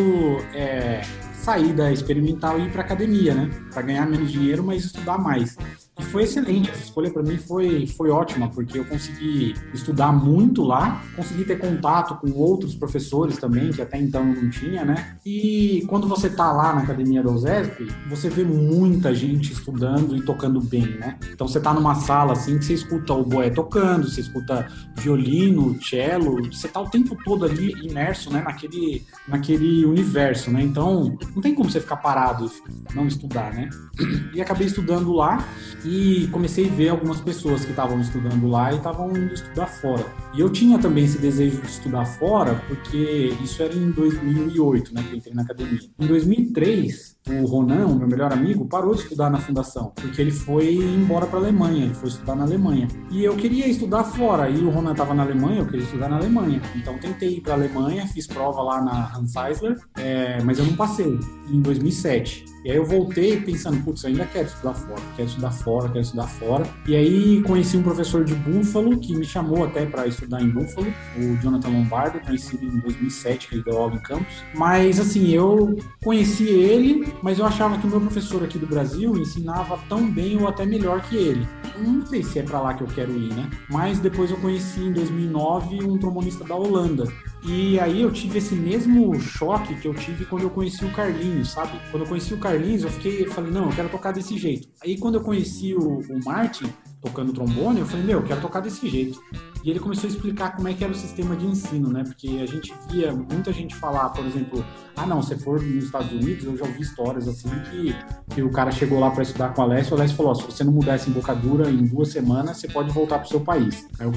Speaker 1: é, sair da experimental e ir para academia, né? Para ganhar menos dinheiro, mas estudar mais. E foi excelente, essa escolha para mim foi, foi ótima, porque eu consegui estudar muito lá, consegui ter contato com outros professores também, que até então não tinha, né? E quando você tá lá na academia da USESP, você vê muita gente estudando e tocando bem, né? Então você tá numa sala assim que você escuta o boé tocando, você escuta violino, cello, você tá o tempo todo ali imerso, né, naquele, naquele universo, né? Então não tem como você ficar parado não estudar, né? E acabei estudando lá e comecei a ver algumas pessoas que estavam estudando lá e estavam indo estudar fora. E eu tinha também esse desejo de estudar fora, porque isso era em 2008, né, que eu entrei na academia. Em 2003, o Ronan, o meu melhor amigo, parou de estudar na fundação, porque ele foi embora para a Alemanha, ele foi estudar na Alemanha. E eu queria estudar fora, e o Ronan estava na Alemanha, eu queria estudar na Alemanha. Então tentei ir para a Alemanha, fiz prova lá na Hans Eisler, é, mas eu não passei, em 2007. E aí eu voltei pensando, putz, eu ainda quero estudar fora, quero estudar fora, quero estudar fora. E aí conheci um professor de Buffalo que me chamou até para estudar em Buffalo, o Jonathan Lombardo, conheci ele em 2007, que ele deu aula em campus. Mas assim, eu conheci ele, mas eu achava que o meu professor aqui do Brasil ensinava tão bem ou até melhor que ele. Não sei se é para lá que eu quero ir, né? Mas depois eu conheci em 2009 um trombonista da Holanda, e aí eu tive esse mesmo choque que eu tive quando eu conheci o Carlinhos, sabe? Quando eu conheci o Carlinhos, eu fiquei, eu falei, não, eu quero tocar desse jeito. Aí quando eu conheci o, o Martin tocando trombone, eu falei, meu, eu quero tocar desse jeito. E ele começou a explicar como é que era o sistema de ensino, né? Porque a gente via muita gente falar, por exemplo, ah, não, se for nos Estados Unidos, eu já ouvi histórias assim que, que o cara chegou lá para estudar com a Alessio, o Alessio falou, se você não mudar essa embocadura em duas semanas, você pode voltar pro seu país. Aí eu,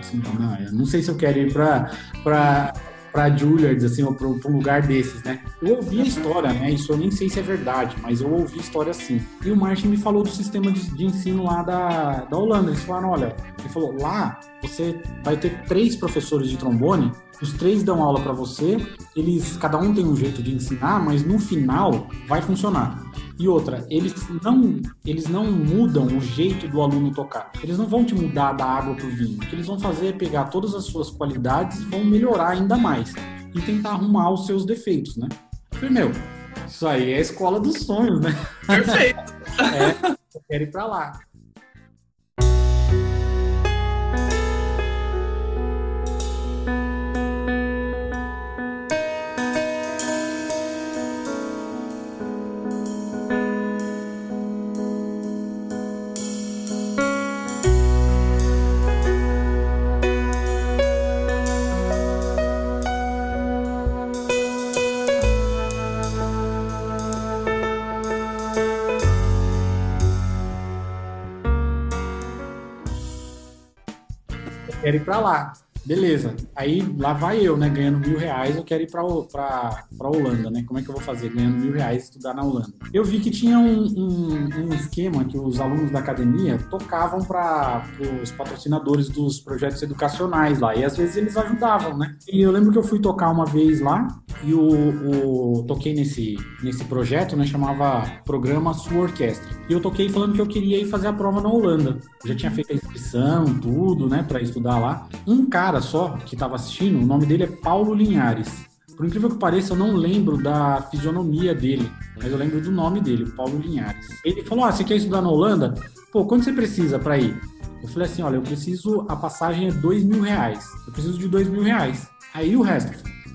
Speaker 1: assim, não, eu não sei se eu quero ir para para Juilliard, assim, ou para um lugar desses, né? Eu ouvi a história, né? Isso eu nem sei se é verdade, mas eu ouvi a história assim. E o Martin me falou do sistema de, de ensino lá da, da Holanda. Eles falaram, olha, ele falou, lá você vai ter três professores de trombone, os três dão aula para você, eles, cada um tem um jeito de ensinar, mas no final vai funcionar. E outra, eles não, eles não mudam o jeito do aluno tocar. Eles não vão te mudar da água pro vinho. O que eles vão fazer é pegar todas as suas qualidades e vão melhorar ainda mais. E tentar arrumar os seus defeitos, né? Eu falei, meu, isso aí é a escola dos sonhos, né?
Speaker 2: Perfeito.
Speaker 1: é, eu quero ir pra lá. Quero ir para lá. Beleza. Aí lá vai eu, né? Ganhando mil reais, eu quero ir pra, pra, pra Holanda, né? Como é que eu vou fazer? Ganhando mil reais estudar na Holanda. Eu vi que tinha um, um, um esquema que os alunos da academia tocavam para os patrocinadores dos projetos educacionais lá. E às vezes eles ajudavam, né? E eu lembro que eu fui tocar uma vez lá e o, o toquei nesse, nesse projeto, né? Chamava Programa Sua Orquestra. E eu toquei falando que eu queria ir fazer a prova na Holanda. Eu já tinha feito a inscrição, tudo, né? Para estudar lá. Um cara cara só que estava assistindo, o nome dele é Paulo Linhares. Por incrível que pareça, eu não lembro da fisionomia dele, mas eu lembro do nome dele, Paulo Linhares. Ele falou: Ah, você quer estudar na Holanda? Pô, quanto você precisa para ir? Eu falei assim: Olha, eu preciso, a passagem é dois mil reais. Eu preciso de dois mil reais. Aí o resto?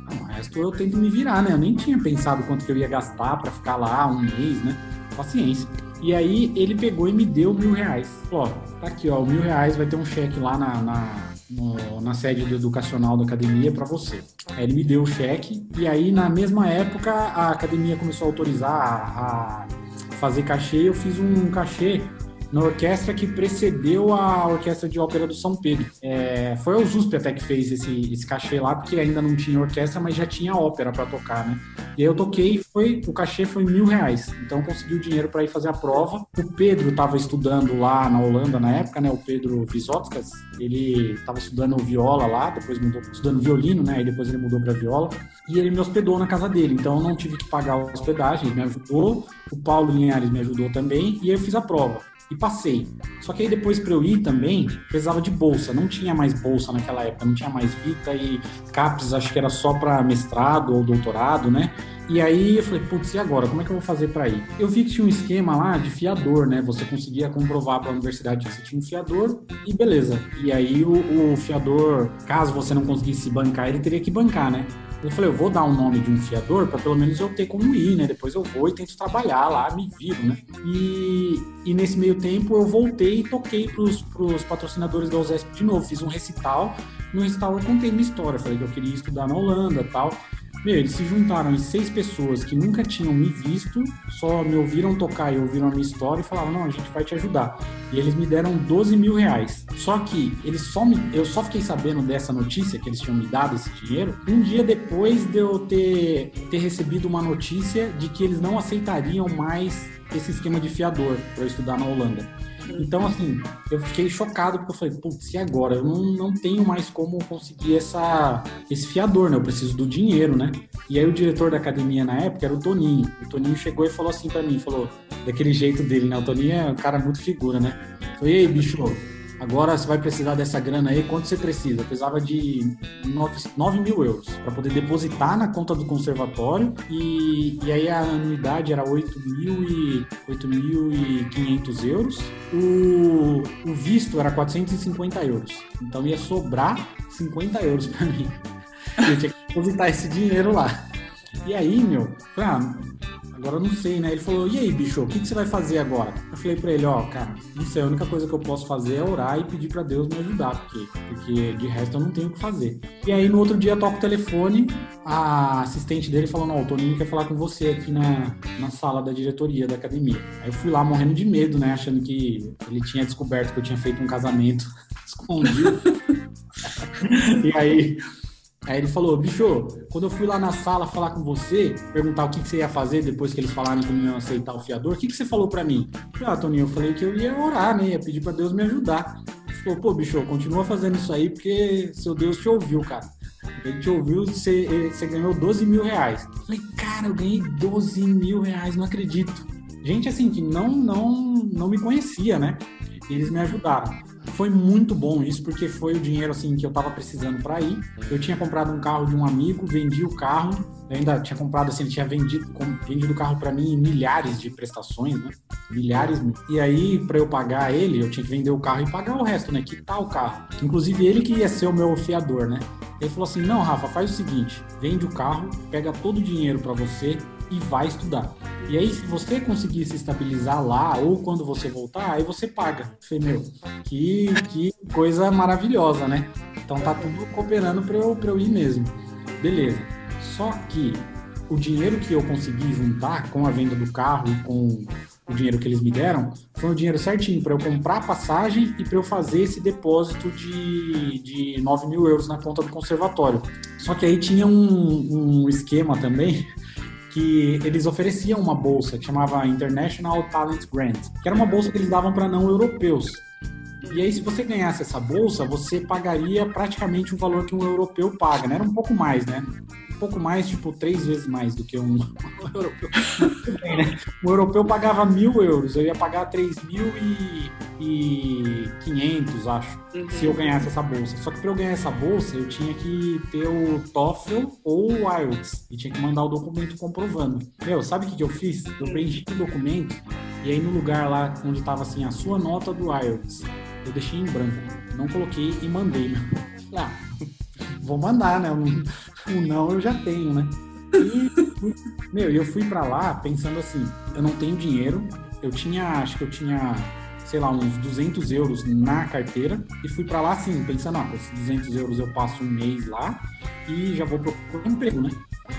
Speaker 1: Não, o resto eu tento me virar, né? Eu nem tinha pensado quanto que eu ia gastar para ficar lá um mês, né? Paciência. E aí ele pegou e me deu mil reais. Ó, tá aqui, ó, mil reais vai ter um cheque lá na, na no, na sede educacional da academia para você. Aí ele me deu o cheque e aí na mesma época a academia começou a autorizar a, a fazer cachê. Eu fiz um cachê na orquestra que precedeu a Orquestra de Ópera do São Pedro. É, foi o USP até que fez esse, esse cachê lá, porque ainda não tinha orquestra, mas já tinha ópera para tocar, né? E aí eu toquei foi o cachê foi mil reais. Então consegui o dinheiro para ir fazer a prova. O Pedro estava estudando lá na Holanda na época, né? O Pedro Visotskas, ele estava estudando viola lá, depois mudou, estudando violino, né? E depois ele mudou para viola. E ele me hospedou na casa dele. Então eu não tive que pagar a hospedagem, ele me ajudou. O Paulo Linhares me ajudou também. E eu fiz a prova e passei. Só que aí depois para eu ir também, precisava de bolsa. Não tinha mais bolsa naquela época, não tinha mais Vita e CAPES, acho que era só para mestrado ou doutorado, né? E aí eu falei, putz, e agora? Como é que eu vou fazer para ir? Eu vi que tinha um esquema lá de fiador, né? Você conseguia comprovar para a universidade que você tinha um fiador e beleza. E aí o, o fiador, caso você não conseguisse bancar, ele teria que bancar, né? Eu falei, eu vou dar o um nome de um fiador para pelo menos eu ter como ir, né? Depois eu vou e tento trabalhar lá, me viro, né? E, e nesse meio tempo eu voltei e toquei pros, pros patrocinadores da USESP de novo. Fiz um recital. No recital eu contei minha história. Falei que eu queria estudar na Holanda tal. Meu, eles se juntaram em seis pessoas que nunca tinham me visto, só me ouviram tocar e ouviram a minha história e falaram: não, a gente vai te ajudar. E eles me deram 12 mil reais. Só que eles só me, eu só fiquei sabendo dessa notícia, que eles tinham me dado esse dinheiro, um dia depois de eu ter, ter recebido uma notícia de que eles não aceitariam mais esse esquema de fiador para eu estudar na Holanda. Então, assim, eu fiquei chocado porque eu falei, putz, e agora? Eu não, não tenho mais como conseguir essa, esse fiador, né? Eu preciso do dinheiro, né? E aí o diretor da academia na época era o Toninho. O Toninho chegou e falou assim para mim, falou, daquele jeito dele, né? O Toninho é um cara muito figura, né? Falei, e aí, bicho, Agora você vai precisar dessa grana aí, quanto você precisa? Eu precisava de 9, 9 mil euros para poder depositar na conta do conservatório e, e aí a anuidade era 8.500 euros. O, o visto era 450 euros. Então ia sobrar 50 euros para mim. Eu tinha que depositar esse dinheiro lá. E aí, meu, falei, ah, Agora eu não sei, né? Ele falou, e aí, bicho, o que, que você vai fazer agora? Eu falei pra ele, ó, oh, cara, isso é a única coisa que eu posso fazer é orar e pedir para Deus me ajudar, porque, porque de resto eu não tenho o que fazer. E aí no outro dia toca o telefone, a assistente dele falou, não, o Toninho quer falar com você aqui na, na sala da diretoria da academia. Aí eu fui lá morrendo de medo, né? Achando que ele tinha descoberto que eu tinha feito um casamento escondido. e aí Aí ele falou, bicho, quando eu fui lá na sala falar com você, perguntar o que, que você ia fazer depois que eles falaram que não iam aceitar o fiador, o que, que você falou para mim? ah, Toninho, eu falei que eu ia orar, né? Ia pedir para Deus me ajudar. Ele falou, pô, bicho, continua fazendo isso aí porque seu Deus te ouviu, cara. Ele te ouviu, você, você ganhou 12 mil reais. Eu falei, cara, eu ganhei 12 mil reais, não acredito. Gente assim que não, não, não me conhecia, né? E eles me ajudaram foi muito bom isso, porque foi o dinheiro assim que eu tava precisando para ir. Eu tinha comprado um carro de um amigo, vendi o carro, ainda tinha comprado assim, ele tinha vendido, vendido o carro para mim em milhares de prestações, né? Milhares. E aí, para eu pagar ele, eu tinha que vender o carro e pagar o resto, né? Que tal o carro? Inclusive ele que ia ser o meu fiador, né? Ele falou assim: "Não, Rafa, faz o seguinte, vende o carro, pega todo o dinheiro para você e vai estudar. E aí, se você conseguir se estabilizar lá, ou quando você voltar, aí você paga. Falei, meu, que, que coisa maravilhosa, né? Então tá tudo cooperando para eu, pra eu ir mesmo. Beleza. Só que o dinheiro que eu consegui juntar com a venda do carro e com o dinheiro que eles me deram foi o dinheiro certinho para eu comprar a passagem e para eu fazer esse depósito de, de 9 mil euros na conta do conservatório. Só que aí tinha um, um esquema também que eles ofereciam uma bolsa que chamava International Talent Grant, que era uma bolsa que eles davam para não europeus. E aí, se você ganhasse essa bolsa, você pagaria praticamente o valor que um europeu paga, né? Era um pouco mais, né? Um pouco mais, tipo, três vezes mais do que um, um europeu. né? O europeu pagava mil euros, eu ia pagar três mil e, e quinhentos, acho, uhum. se eu ganhasse essa bolsa. Só que para eu ganhar essa bolsa, eu tinha que ter o TOEFL ou o IELTS e tinha que mandar o documento comprovando. Meu, sabe o que, que eu fiz? Eu preenchi o documento e aí no lugar lá onde estava assim a sua nota do IELTS, eu deixei em branco. Não coloquei e mandei. Meu. Ah, vou mandar, né? O não eu já tenho, né? E, meu, eu fui para lá pensando assim, eu não tenho dinheiro, eu tinha, acho que eu tinha, sei lá, uns 200 euros na carteira e fui para lá assim, pensando, ah, com esses 200 euros eu passo um mês lá e já vou procurar um emprego, né?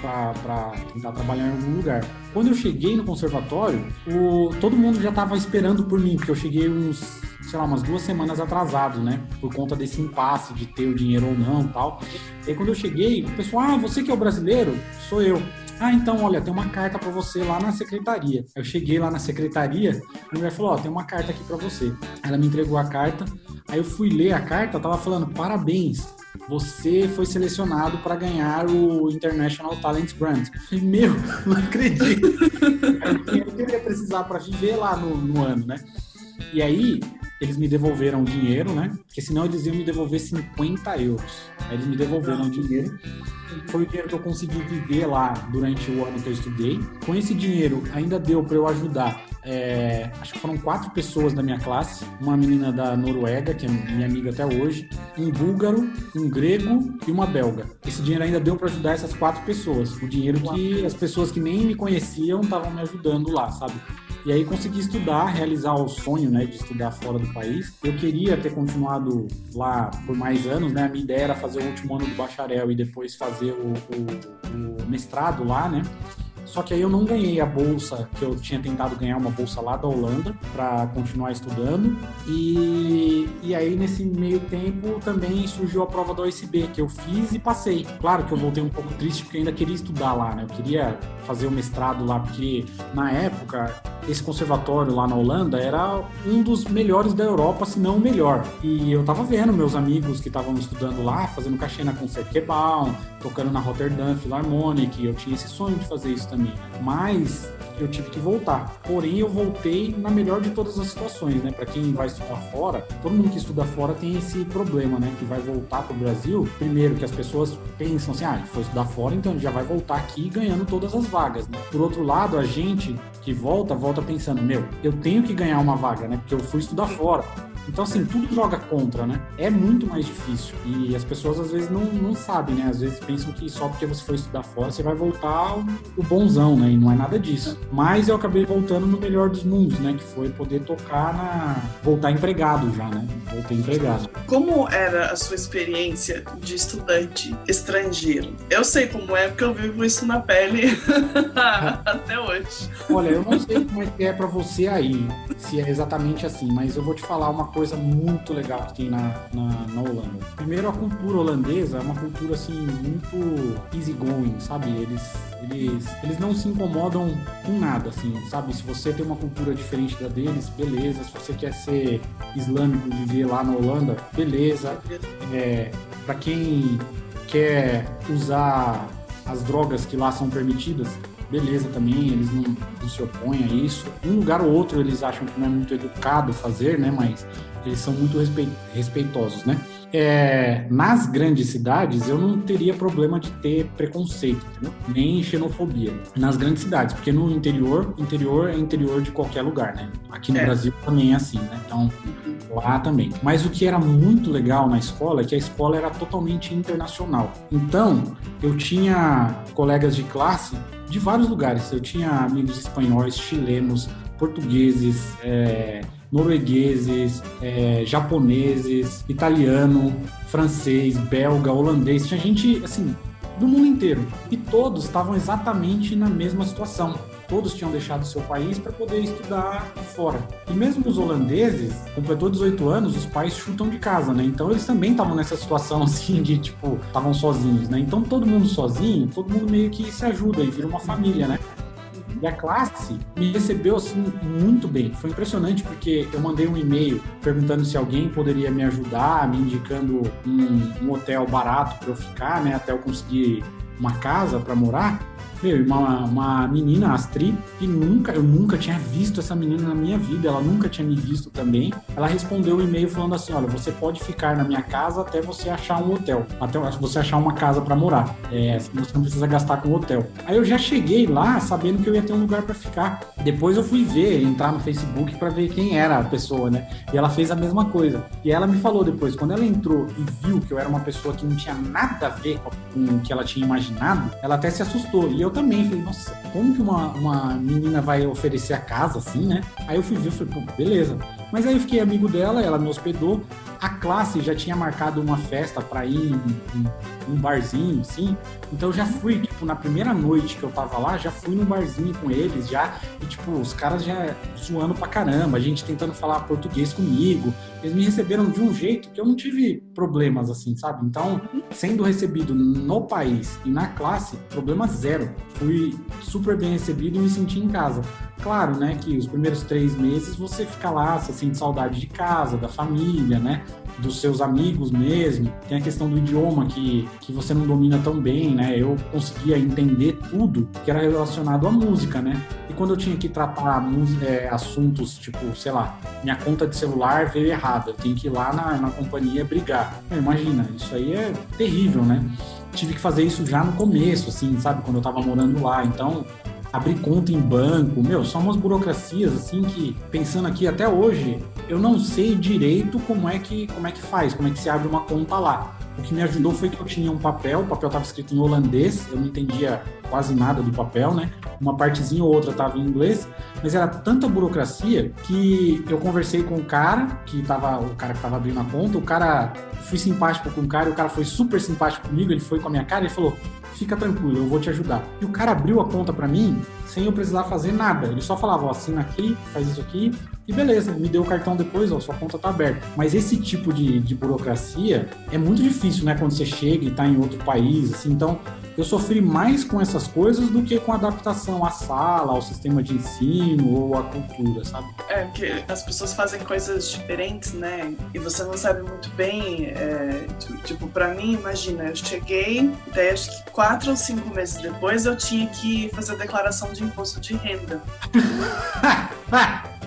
Speaker 1: para tentar trabalhar em algum lugar. Quando eu cheguei no conservatório, o, todo mundo já estava esperando por mim, porque eu cheguei uns, sei lá, umas duas semanas atrasado, né? Por conta desse impasse de ter o dinheiro ou não tal. E aí quando eu cheguei, o pessoal, ah, você que é o brasileiro? Sou eu. Ah, então, olha, tem uma carta para você lá na secretaria. Eu cheguei lá na secretaria, a mulher falou: Ó, oh, tem uma carta aqui para você. Ela me entregou a carta, aí eu fui ler a carta, tava falando: parabéns, você foi selecionado para ganhar o International Talent Grant. Eu falei, meu, não acredito. eu queria precisar para viver lá no, no ano, né? E aí, eles me devolveram o dinheiro, né? Porque senão eles iam me devolver 50 euros. Aí eles me devolveram o dinheiro. Foi o dinheiro que eu consegui viver lá durante o ano que eu estudei. Com esse dinheiro, ainda deu para eu ajudar. É, acho que foram quatro pessoas da minha classe. Uma menina da Noruega, que é minha amiga até hoje. Um búlgaro, um grego e uma belga. Esse dinheiro ainda deu para ajudar essas quatro pessoas. O dinheiro que as pessoas que nem me conheciam estavam me ajudando lá, sabe? E aí consegui estudar, realizar o sonho, né, de estudar fora do país. Eu queria ter continuado lá por mais anos, né? A minha ideia era fazer o último ano do bacharel e depois fazer o, o, o mestrado lá, né? Só que aí eu não ganhei a bolsa, que eu tinha tentado ganhar uma bolsa lá da Holanda para continuar estudando. E, e aí nesse meio tempo também surgiu a prova da OSB, que eu fiz e passei. Claro que eu voltei um pouco triste porque ainda queria estudar lá, né? Eu queria fazer o mestrado lá, porque na época esse conservatório lá na Holanda era um dos melhores da Europa, se não o melhor. E eu tava vendo meus amigos que estavam estudando lá, fazendo cachê na Concertgebouw, tocando na Rotterdam Philharmonic, eu tinha esse sonho de fazer isso também. Mas eu tive que voltar. Porém, eu voltei na melhor de todas as situações, né? Para quem vai estudar fora, todo mundo que estuda fora tem esse problema, né? Que vai voltar para o Brasil. Primeiro, que as pessoas pensam assim, ah, foi estudar fora, então ele já vai voltar aqui ganhando todas as vagas, né? Por outro lado, a gente que volta, volta pensando, meu, eu tenho que ganhar uma vaga, né? Porque eu fui estudar fora. Então, assim, tudo joga contra, né? É muito mais difícil. E as pessoas às vezes não, não sabem, né? Às vezes pensam que só porque você foi estudar fora você vai voltar o, o bonzão, né? E não é nada disso. Mas eu acabei voltando no melhor dos mundos, né? Que foi poder tocar na. voltar empregado já, né? Voltei empregado.
Speaker 2: Como era a sua experiência de estudante estrangeiro? Eu sei como é, porque eu vivo isso na pele até hoje.
Speaker 1: Olha, eu não sei como é que é pra você aí, se é exatamente assim, mas eu vou te falar uma coisa muito legal que tem na, na, na Holanda. Primeiro, a cultura holandesa é uma cultura assim muito easygoing, sabe? Eles, eles, eles não se incomodam com nada, assim, sabe? Se você tem uma cultura diferente da deles, beleza. Se você quer ser islâmico, viver lá na Holanda, beleza. É, para quem quer usar as drogas que lá são permitidas, beleza também, eles não, não, se opõem a isso. Um lugar ou outro eles acham que não é muito educado fazer, né? Mas eles são muito respeitosos, né? É, nas grandes cidades eu não teria problema de ter preconceito, entendeu? nem xenofobia nas grandes cidades, porque no interior, interior é interior de qualquer lugar, né? Aqui no é. Brasil também é assim, né? Então lá também. Mas o que era muito legal na escola é que a escola era totalmente internacional. Então eu tinha colegas de classe de vários lugares. Eu tinha amigos espanhóis, chilenos, portugueses, é, noruegueses, é, japoneses, italiano, francês, belga, holandês. Tinha gente, assim, do mundo inteiro. E todos estavam exatamente na mesma situação. Todos tinham deixado seu país para poder estudar fora. E mesmo os holandeses, completou 18 anos, os pais chutam de casa, né? Então eles também estavam nessa situação assim de tipo, estavam sozinhos, né? Então todo mundo sozinho, todo mundo meio que se ajuda e vira uma família, né? E a classe me recebeu assim muito bem. Foi impressionante porque eu mandei um e-mail perguntando se alguém poderia me ajudar, me indicando um, um hotel barato para eu ficar, né, até eu conseguir uma casa para morar. Meu, uma, uma menina, Astrid, que nunca, eu nunca tinha visto essa menina na minha vida, ela nunca tinha me visto também. Ela respondeu o e-mail falando assim: olha, você pode ficar na minha casa até você achar um hotel, até você achar uma casa para morar. É, você não precisa gastar com hotel. Aí eu já cheguei lá sabendo que eu ia ter um lugar para ficar. Depois eu fui ver, entrar no Facebook para ver quem era a pessoa, né? E ela fez a mesma coisa. E ela me falou depois, quando ela entrou e viu que eu era uma pessoa que não tinha nada a ver com o que ela tinha imaginado, ela até se assustou. E eu também falei, nossa, como que uma, uma menina vai oferecer a casa assim, né? Aí eu fui ver, falei, pô, beleza. Mas aí eu fiquei amigo dela, ela me hospedou. A classe já tinha marcado uma festa para ir em, em, um barzinho, assim. Então eu já fui, tipo, na primeira noite que eu tava lá, já fui num barzinho com eles, já, e, tipo, os caras já zoando pra caramba, a gente tentando falar português comigo. Eles me receberam de um jeito que eu não tive problemas, assim, sabe? Então, sendo recebido no país e na classe, problema zero. Fui super bem recebido e me senti em casa. Claro, né, que os primeiros três meses você fica lá, você sente saudade de casa, da família, né? dos seus amigos mesmo. Tem a questão do idioma que, que você não domina tão bem, né? Eu conseguia entender tudo que era relacionado à música, né? E quando eu tinha que tratar é, assuntos, tipo, sei lá, minha conta de celular veio errada, eu tenho que ir lá na, na companhia brigar. Imagina, isso aí é terrível, né? Tive que fazer isso já no começo, assim, sabe? Quando eu tava morando lá. Então, abrir conta em banco, meu, são umas burocracias assim que pensando aqui até hoje, eu não sei direito como é que como é que faz, como é que se abre uma conta lá. O que me ajudou foi que eu tinha um papel, o papel estava escrito em holandês, eu não entendia quase nada do papel, né? Uma partezinha ou outra estava em inglês, mas era tanta burocracia que eu conversei com o cara, que tava, o cara que estava abrindo a conta, o cara, fui simpático com o cara, o cara foi super simpático comigo, ele foi com a minha cara e falou: fica tranquilo, eu vou te ajudar. E o cara abriu a conta para mim sem eu precisar fazer nada. Ele só falava, ó, assina aqui, faz isso aqui, e beleza, me deu o cartão depois, ó, sua conta tá aberta. Mas esse tipo de, de burocracia é muito difícil, né, quando você chega e tá em outro país, assim, então eu sofri mais com essas coisas do que com adaptação à sala, ao sistema de ensino ou à cultura, sabe?
Speaker 2: É, porque as pessoas fazem coisas diferentes, né? E você não sabe muito bem. É, tipo, para mim, imagina, eu cheguei, daí acho que quatro ou cinco meses depois eu tinha que fazer a declaração de imposto de renda.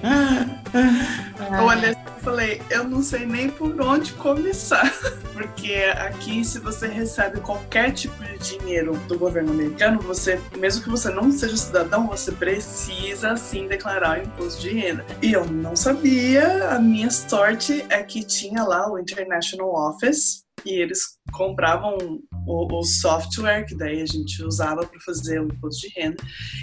Speaker 2: Eu olhei e falei, eu não sei nem por onde começar. Porque aqui, se você recebe qualquer tipo de dinheiro do governo americano, você, mesmo que você não seja cidadão, você precisa sim declarar o imposto de renda. E eu não sabia, a minha sorte é que tinha lá o International Office e eles compravam o, o, software que daí a gente usava para fazer o imposto de renda.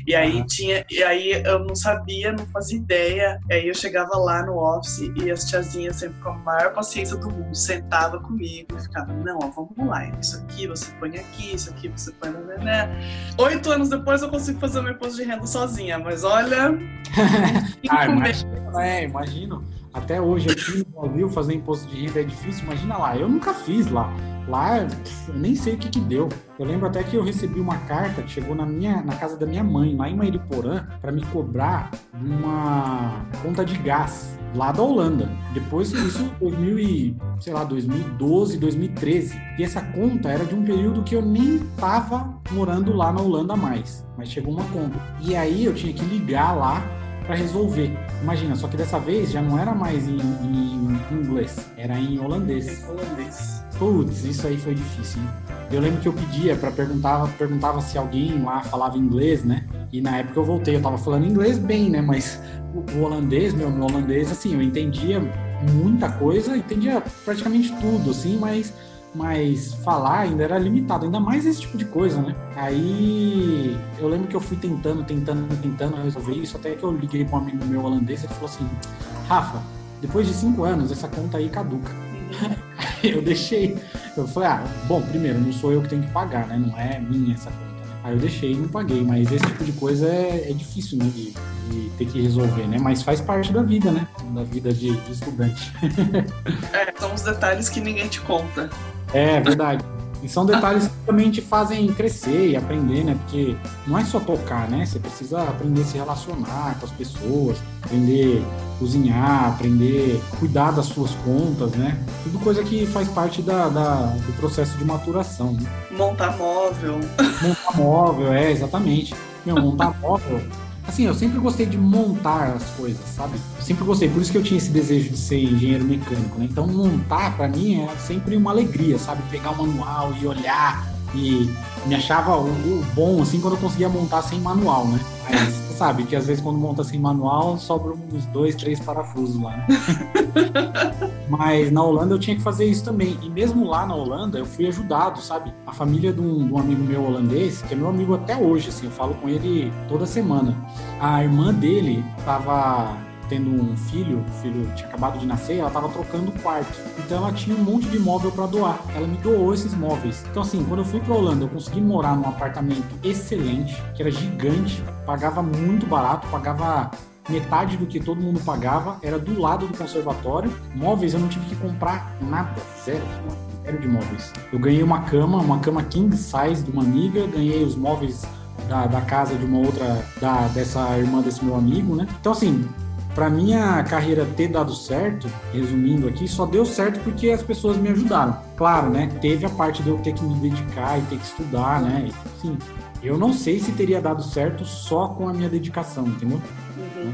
Speaker 2: E aí tinha, e aí eu não sabia, não fazia ideia. Aí eu chegava lá no office e as tiazinhas sempre com a maior paciência do mundo sentava comigo e ficava, não, ó, vamos lá, isso aqui você põe aqui, isso aqui você põe na né? Oito anos depois eu consigo fazer o meu imposto de renda sozinha, mas olha.
Speaker 1: ah, imagino, é, imagino. Até hoje aqui no Brasil fazer imposto de renda é difícil, imagina lá. Eu nunca fiz lá. Lá, eu nem sei o que que deu. Eu lembro até que eu recebi uma carta que chegou na minha na casa da minha mãe, lá em Mairiporã, para me cobrar uma conta de gás lá da Holanda. Depois isso 2000 e, sei lá, 2012, 2013. E essa conta era de um período que eu nem tava morando lá na Holanda mais, mas chegou uma conta. E aí eu tinha que ligar lá para resolver. Imagina, só que dessa vez já não era mais em, em inglês, era em holandês.
Speaker 2: Holandês.
Speaker 1: Putz, isso aí foi difícil. Hein? Eu lembro que eu pedia para perguntar, perguntava se alguém lá falava inglês, né? E na época eu voltei, eu tava falando inglês bem, né? Mas o, o holandês, meu, meu holandês, assim, eu entendia muita coisa, entendia praticamente tudo, assim, mas mas falar ainda era limitado, ainda mais esse tipo de coisa, né? Aí eu lembro que eu fui tentando, tentando, tentando resolver isso, até que eu liguei para um amigo meu holandês e ele falou assim: Rafa, depois de cinco anos, essa conta aí caduca. eu deixei. Eu falei, ah, bom, primeiro, não sou eu que tenho que pagar, né? Não é minha essa conta. Aí eu deixei e não paguei, mas esse tipo de coisa é, é difícil, né? De, de, ter que resolver, né? Mas faz parte da vida, né? Da vida de, de estudante.
Speaker 2: é, são os detalhes que ninguém te conta.
Speaker 1: É, verdade. E são detalhes que também te fazem crescer e aprender, né? Porque não é só tocar, né? Você precisa aprender a se relacionar com as pessoas, aprender a cozinhar, aprender a cuidar das suas contas, né? Tudo coisa que faz parte da, da do processo de maturação. Né?
Speaker 2: Montar móvel.
Speaker 1: Montar móvel, é, exatamente. Meu, montar móvel Assim, eu sempre gostei de montar as coisas, sabe? Sempre gostei, por isso que eu tinha esse desejo de ser engenheiro mecânico, né? Então, montar para mim é sempre uma alegria, sabe? Pegar o manual e olhar e me achava o, bom, assim, quando eu conseguia montar sem manual, né? Mas você sabe que às vezes quando monta sem manual, sobram uns dois, três parafusos lá, né? Mas na Holanda eu tinha que fazer isso também. E mesmo lá na Holanda eu fui ajudado, sabe? A família de um, de um amigo meu holandês, que é meu amigo até hoje, assim, eu falo com ele toda semana. A irmã dele tava tendo um filho, o filho tinha acabado de nascer, ela estava trocando quarto. Então ela tinha um monte de móvel para doar. Ela me doou esses móveis. Então assim, quando eu fui para Holanda, eu consegui morar num apartamento excelente, que era gigante, pagava muito barato, pagava metade do que todo mundo pagava, era do lado do conservatório. Móveis eu não tive que comprar nada, zero, zero de móveis. Eu ganhei uma cama, uma cama king size de uma amiga, ganhei os móveis da, da casa de uma outra, da, dessa irmã desse meu amigo, né? Então assim, para minha carreira ter dado certo, resumindo aqui, só deu certo porque as pessoas me ajudaram. Claro, né? Teve a parte de eu ter que me dedicar e ter que estudar, né? Sim. Eu não sei se teria dado certo só com a minha dedicação, entendeu?
Speaker 2: Uhum.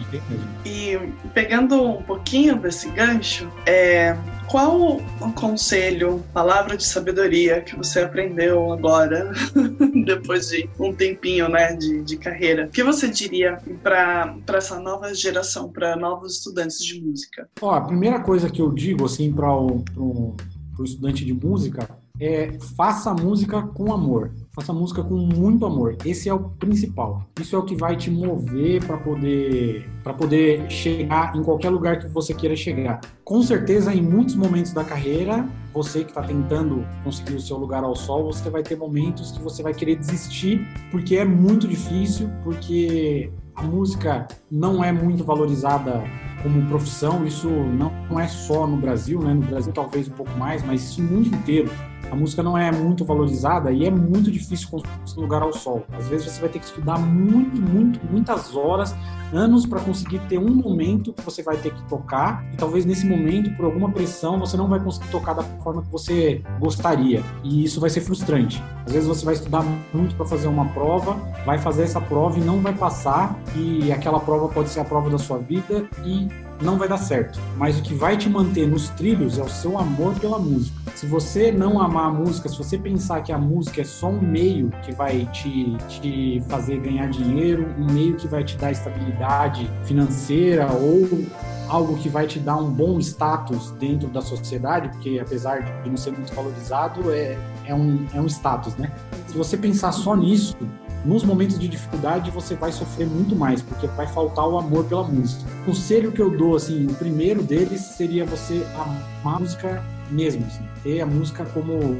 Speaker 2: E pegando um pouquinho desse gancho, é, qual o conselho, palavra de sabedoria que você aprendeu agora, depois de um tempinho né, de, de carreira, que você diria para essa nova geração, para novos estudantes de música?
Speaker 1: Ó, a primeira coisa que eu digo assim para o estudante de música é faça música com amor. Faça música com muito amor. Esse é o principal. Isso é o que vai te mover para poder para poder chegar em qualquer lugar que você queira chegar. Com certeza, em muitos momentos da carreira, você que está tentando conseguir o seu lugar ao sol, você vai ter momentos que você vai querer desistir, porque é muito difícil, porque a música não é muito valorizada como profissão. Isso não é só no Brasil, né? No Brasil talvez um pouco mais, mas isso no mundo inteiro a música não é muito valorizada e é muito difícil conseguir lugar ao sol. Às vezes você vai ter que estudar muito, muito, muitas horas, anos para conseguir ter um momento que você vai ter que tocar e talvez nesse momento, por alguma pressão, você não vai conseguir tocar da forma que você gostaria e isso vai ser frustrante. Às vezes você vai estudar muito para fazer uma prova, vai fazer essa prova e não vai passar e aquela prova pode ser a prova da sua vida e não vai dar certo. Mas o que vai te manter nos trilhos é o seu amor pela música. Se você não amar a música, se você pensar que a música é só um meio que vai te, te fazer ganhar dinheiro, um meio que vai te dar estabilidade financeira ou algo que vai te dar um bom status dentro da sociedade, porque apesar de não ser muito valorizado, é, é, um, é um status, né? Se você pensar só nisso, nos momentos de dificuldade você vai sofrer muito mais, porque vai faltar o amor pela música. O conselho que eu dou, assim, o primeiro deles seria você amar a música mesmo, assim, ter a música como,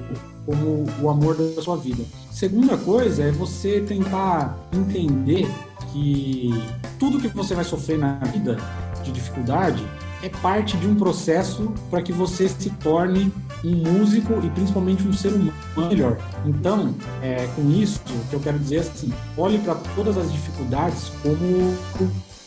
Speaker 1: como o amor da sua vida. Segunda coisa é você tentar entender que tudo que você vai sofrer na vida de dificuldade é parte de um processo para que você se torne um músico e principalmente um ser humano melhor. Então, é, com isso, o que eu quero dizer é assim, olhe para todas as dificuldades como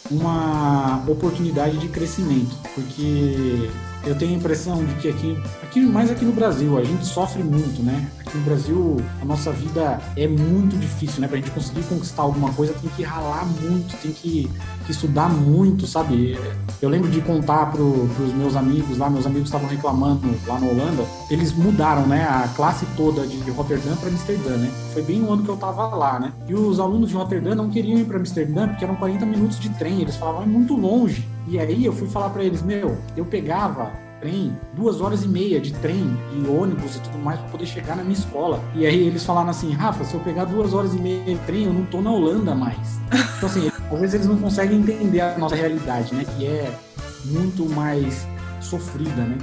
Speaker 1: uma oportunidade de crescimento, porque eu tenho a impressão de que aqui, aqui mais aqui no Brasil, a gente sofre muito, né? Aqui no Brasil, a nossa vida é muito difícil, né? Pra gente conseguir conquistar alguma coisa, tem que ralar muito, tem que, que estudar muito, sabe? Eu lembro de contar pro, pros meus amigos lá, meus amigos estavam reclamando lá na Holanda, eles mudaram, né, a classe toda de Rotterdam para Amsterdã, né? Foi bem no ano que eu tava lá, né? E os alunos de Rotterdam não queriam ir para Amsterdã porque eram 40 minutos de trem, eles falavam, é muito longe. E aí eu fui falar para eles, meu, eu pegava trem, duas horas e meia de trem e ônibus e tudo mais para poder chegar na minha escola. E aí eles falaram assim, Rafa, se eu pegar duas horas e meia de trem, eu não tô na Holanda mais. Então assim, às vezes eles não conseguem entender a nossa realidade, né? Que é muito mais sofrida, né?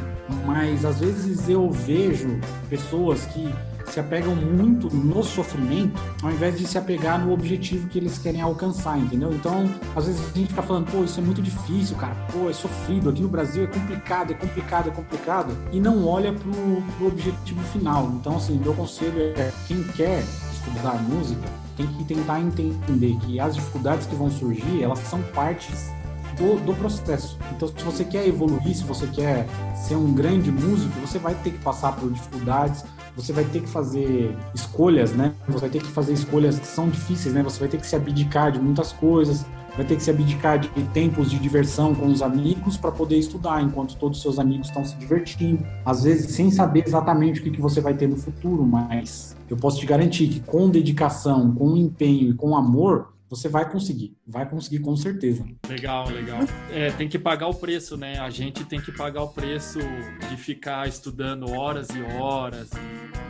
Speaker 1: Mas às vezes eu vejo pessoas que se apegam muito no sofrimento, ao invés de se apegar no objetivo que eles querem alcançar, entendeu? Então, às vezes a gente fica falando, pô, isso é muito difícil, cara, pô, é sofrido, aqui no Brasil é complicado, é complicado, é complicado, e não olha pro, pro objetivo final. Então, assim, meu conselho é quem quer estudar música tem que tentar entender que as dificuldades que vão surgir, elas são partes do, do, processo. Então, se você quer evoluir, se você quer ser um grande músico, você vai ter que passar por dificuldades, você vai ter que fazer escolhas, né? Você vai ter que fazer escolhas que são difíceis, né? Você vai ter que se abdicar de muitas coisas, vai ter que se abdicar de tempos de diversão com os amigos para poder estudar, enquanto todos os seus amigos estão se divertindo. Às vezes, sem saber exatamente o que, que você vai ter no futuro, mas eu posso te garantir que com dedicação, com empenho e com amor, você vai conseguir, vai conseguir com certeza.
Speaker 3: Legal, legal. É, tem que pagar o preço, né? A gente tem que pagar o preço de ficar estudando horas e horas.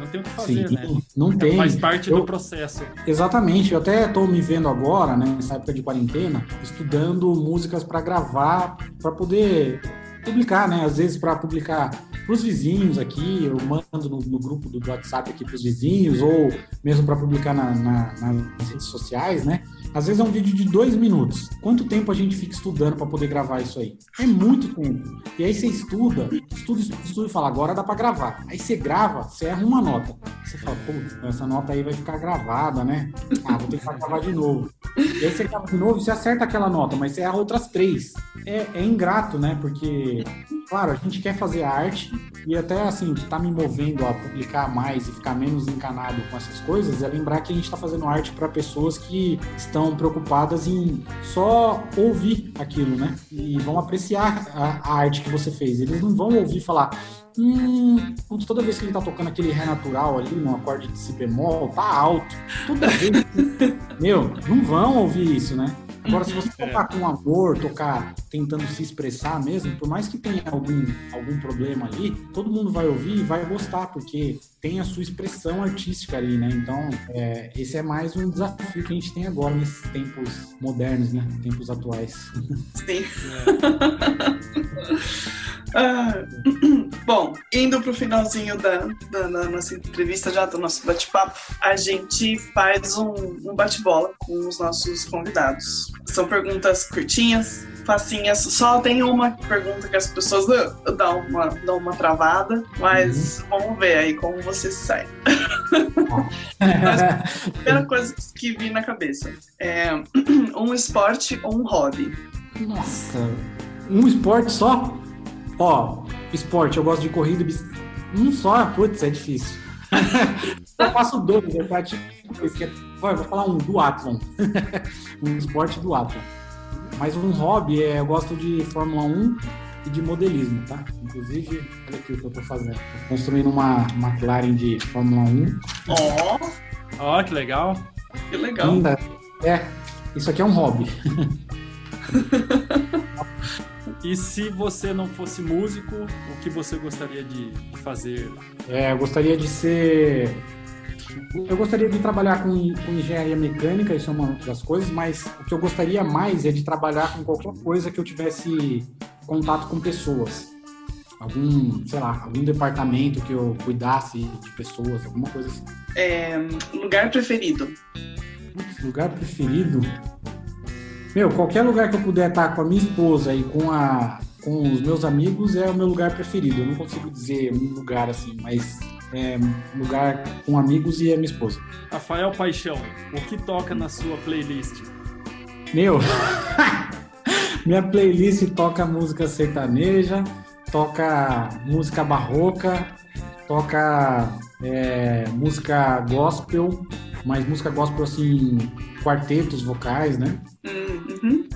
Speaker 3: Não tem o que fazer,
Speaker 1: Sim,
Speaker 3: né?
Speaker 1: Não
Speaker 3: É,
Speaker 1: tem.
Speaker 3: Faz parte
Speaker 1: Eu-
Speaker 3: do processo.
Speaker 1: Exatamente, eu até estou me vendo agora, né, nessa época de quarentena, estudando músicas para gravar, para poder publicar, né? Às vezes para publicar para os vizinhos aqui, eu mando no, no grupo do WhatsApp aqui para os vizinhos, ou mesmo para publicar na- na- nas redes sociais, né? Às vezes é um vídeo de dois minutos. Quanto tempo a gente fica estudando para poder gravar isso aí? É muito tempo. E aí você estuda, estuda, estuda, estuda e fala, agora dá para gravar. Aí você grava, você erra uma nota. Você fala, pô, essa nota aí vai ficar gravada, né? Ah, vou ter que gravar de novo. E aí você grava de novo, você acerta aquela nota, mas você erra outras três. É, é ingrato, né? Porque, claro, a gente quer fazer arte e até assim, que tá me movendo a publicar mais e ficar menos encanado com essas coisas é lembrar que a gente tá fazendo arte para pessoas que estão preocupadas em só ouvir aquilo, né? E vão apreciar a, a arte que você fez. Eles não vão ouvir falar, Hum, toda vez que ele tá tocando aquele ré natural ali no acorde de si bemol, tá alto. Toda vez. Meu, não vão ouvir isso, né? Agora, se você tocar com amor, tocar tentando se expressar mesmo, por mais que tenha algum, algum problema ali, todo mundo vai ouvir e vai gostar, porque tem a sua expressão artística ali, né? Então, é, esse é mais um desafio que a gente tem agora nesses tempos modernos, né? Tempos atuais.
Speaker 2: Sim. Ah, bom, indo pro finalzinho da, da, da nossa entrevista, já do nosso bate-papo, a gente faz um, um bate-bola com os nossos convidados. São perguntas curtinhas, facinhas. Só tem uma pergunta que as pessoas dão- uma, dão uma travada, mas vamos ver aí como você sai. Primeira coisa que vi na cabeça é um esporte ou um hobby.
Speaker 1: Nossa, um esporte só? Ó, esporte, eu gosto de corrida e bicicleta. Um só, putz, é difícil. eu faço dois, eu pratico dois, que é, eu vou falar um, duatlon. um esporte duatlon. Mas um hobby, é, eu gosto de Fórmula 1 e de modelismo, tá? Inclusive, olha aqui o que eu tô fazendo. Tô construindo uma McLaren de Fórmula 1.
Speaker 2: Ó,
Speaker 3: Ó, que legal.
Speaker 2: que legal.
Speaker 1: Ainda, é, isso aqui é um hobby.
Speaker 3: E se você não fosse músico, o que você gostaria de fazer?
Speaker 1: É, eu gostaria de ser. Eu gostaria de trabalhar com, com engenharia mecânica, isso é uma das coisas, mas o que eu gostaria mais é de trabalhar com qualquer coisa que eu tivesse contato com pessoas. Algum, sei lá, algum departamento que eu cuidasse de pessoas, alguma coisa assim.
Speaker 2: É, lugar preferido.
Speaker 1: Putz, lugar preferido? Meu, qualquer lugar que eu puder estar com a minha esposa e com, a, com os meus amigos é o meu lugar preferido. Eu não consigo dizer um lugar assim, mas é lugar com amigos e a minha esposa.
Speaker 3: Rafael Paixão, o que toca na sua playlist?
Speaker 1: Meu, minha playlist toca música sertaneja, toca música barroca, toca é, música gospel, mas música gospel assim, quartetos vocais, né?
Speaker 2: Hum, uhum.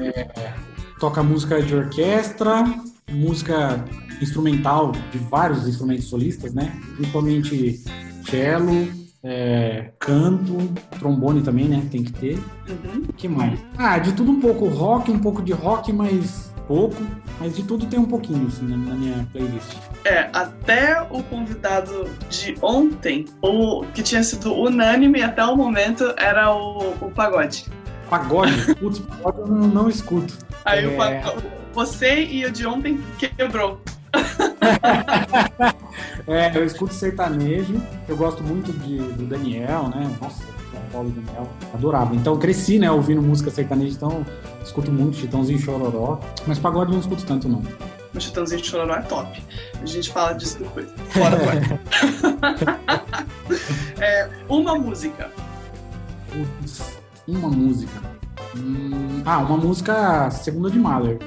Speaker 1: toca música de orquestra, música instrumental de vários instrumentos solistas, né? Principalmente cello, é, canto, trombone também, né? Tem que ter.
Speaker 2: Uhum.
Speaker 1: O que mais? Ah, de tudo um pouco rock, um pouco de rock, mas pouco. Mas de tudo tem um pouquinho, assim, na, minha playlist.
Speaker 2: É, até o convidado de ontem, o que tinha sido unânime até o momento, era o, o pagode.
Speaker 1: Pagode, putz, pagode eu não, não escuto.
Speaker 2: Aí o
Speaker 1: É.
Speaker 2: pago- você e o de ontem quebrou.
Speaker 1: É, eu escuto sertanejo, eu gosto muito de, do Daniel, né? Nossa, Paulo e Daniel, adorava. Então eu cresci, né, ouvindo música sertaneja, então escuto muito Chitãozinho Chororó, mas pagode não escuto tanto, não.
Speaker 2: O Chitãozinho Chororó é top. A gente fala disso depois. Fora ar. É, uma música.
Speaker 1: Putz, uma música. Hum, ah, uma música segunda de Mahler.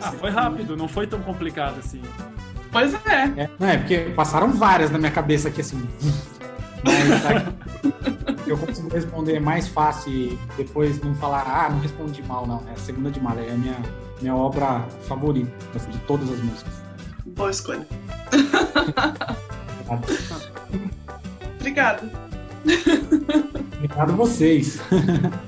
Speaker 3: Ah, foi rápido, não foi tão complicado assim.
Speaker 2: Pois é.
Speaker 1: É, não, é porque passaram várias na minha cabeça aqui assim. Mas sabe, eu consigo responder mais fácil e depois não falar, ah, não respondi mal, não. É a segunda de Mahler, é a minha, minha obra favorita assim, de todas as músicas.
Speaker 2: Boa escolha. Obrigada.
Speaker 1: Obrigado a vocês.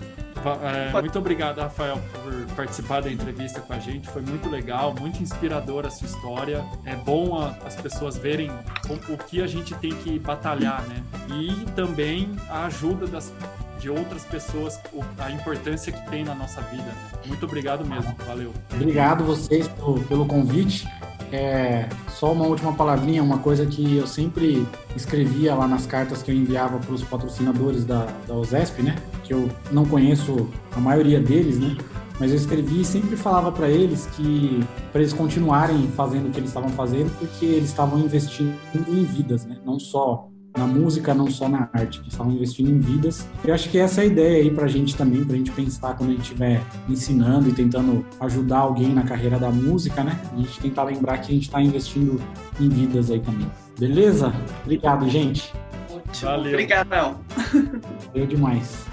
Speaker 3: É, muito obrigado, Rafael, por participar da entrevista com a gente. Foi muito legal, muito inspiradora a sua história. É bom a, as pessoas verem o, o, que a gente tem que batalhar, né? E também a ajuda das, de outras pessoas, a importância que tem na nossa vida. Né? Muito obrigado mesmo. Valeu.
Speaker 1: Obrigado vocês pelo, pelo convite. É, só uma última palavrinha, uma coisa que eu sempre escrevia lá nas cartas que eu enviava para os patrocinadores da, da OSESP, né? Que eu não conheço a maioria deles, né? Mas eu escrevi e sempre falava para eles que para eles continuarem fazendo o que eles estavam fazendo, porque eles estavam investindo em vidas, né? Não só na música, não só na arte, que estavam investindo em vidas. Eu acho que essa é a ideia aí pra gente também, pra gente pensar quando a gente estiver ensinando e tentando ajudar alguém na carreira da música, né? A gente tentar lembrar que a gente está investindo em vidas aí também. Beleza? Obrigado, gente.
Speaker 2: Ótimo. Valeu. Obrigadão.
Speaker 1: Valeu demais.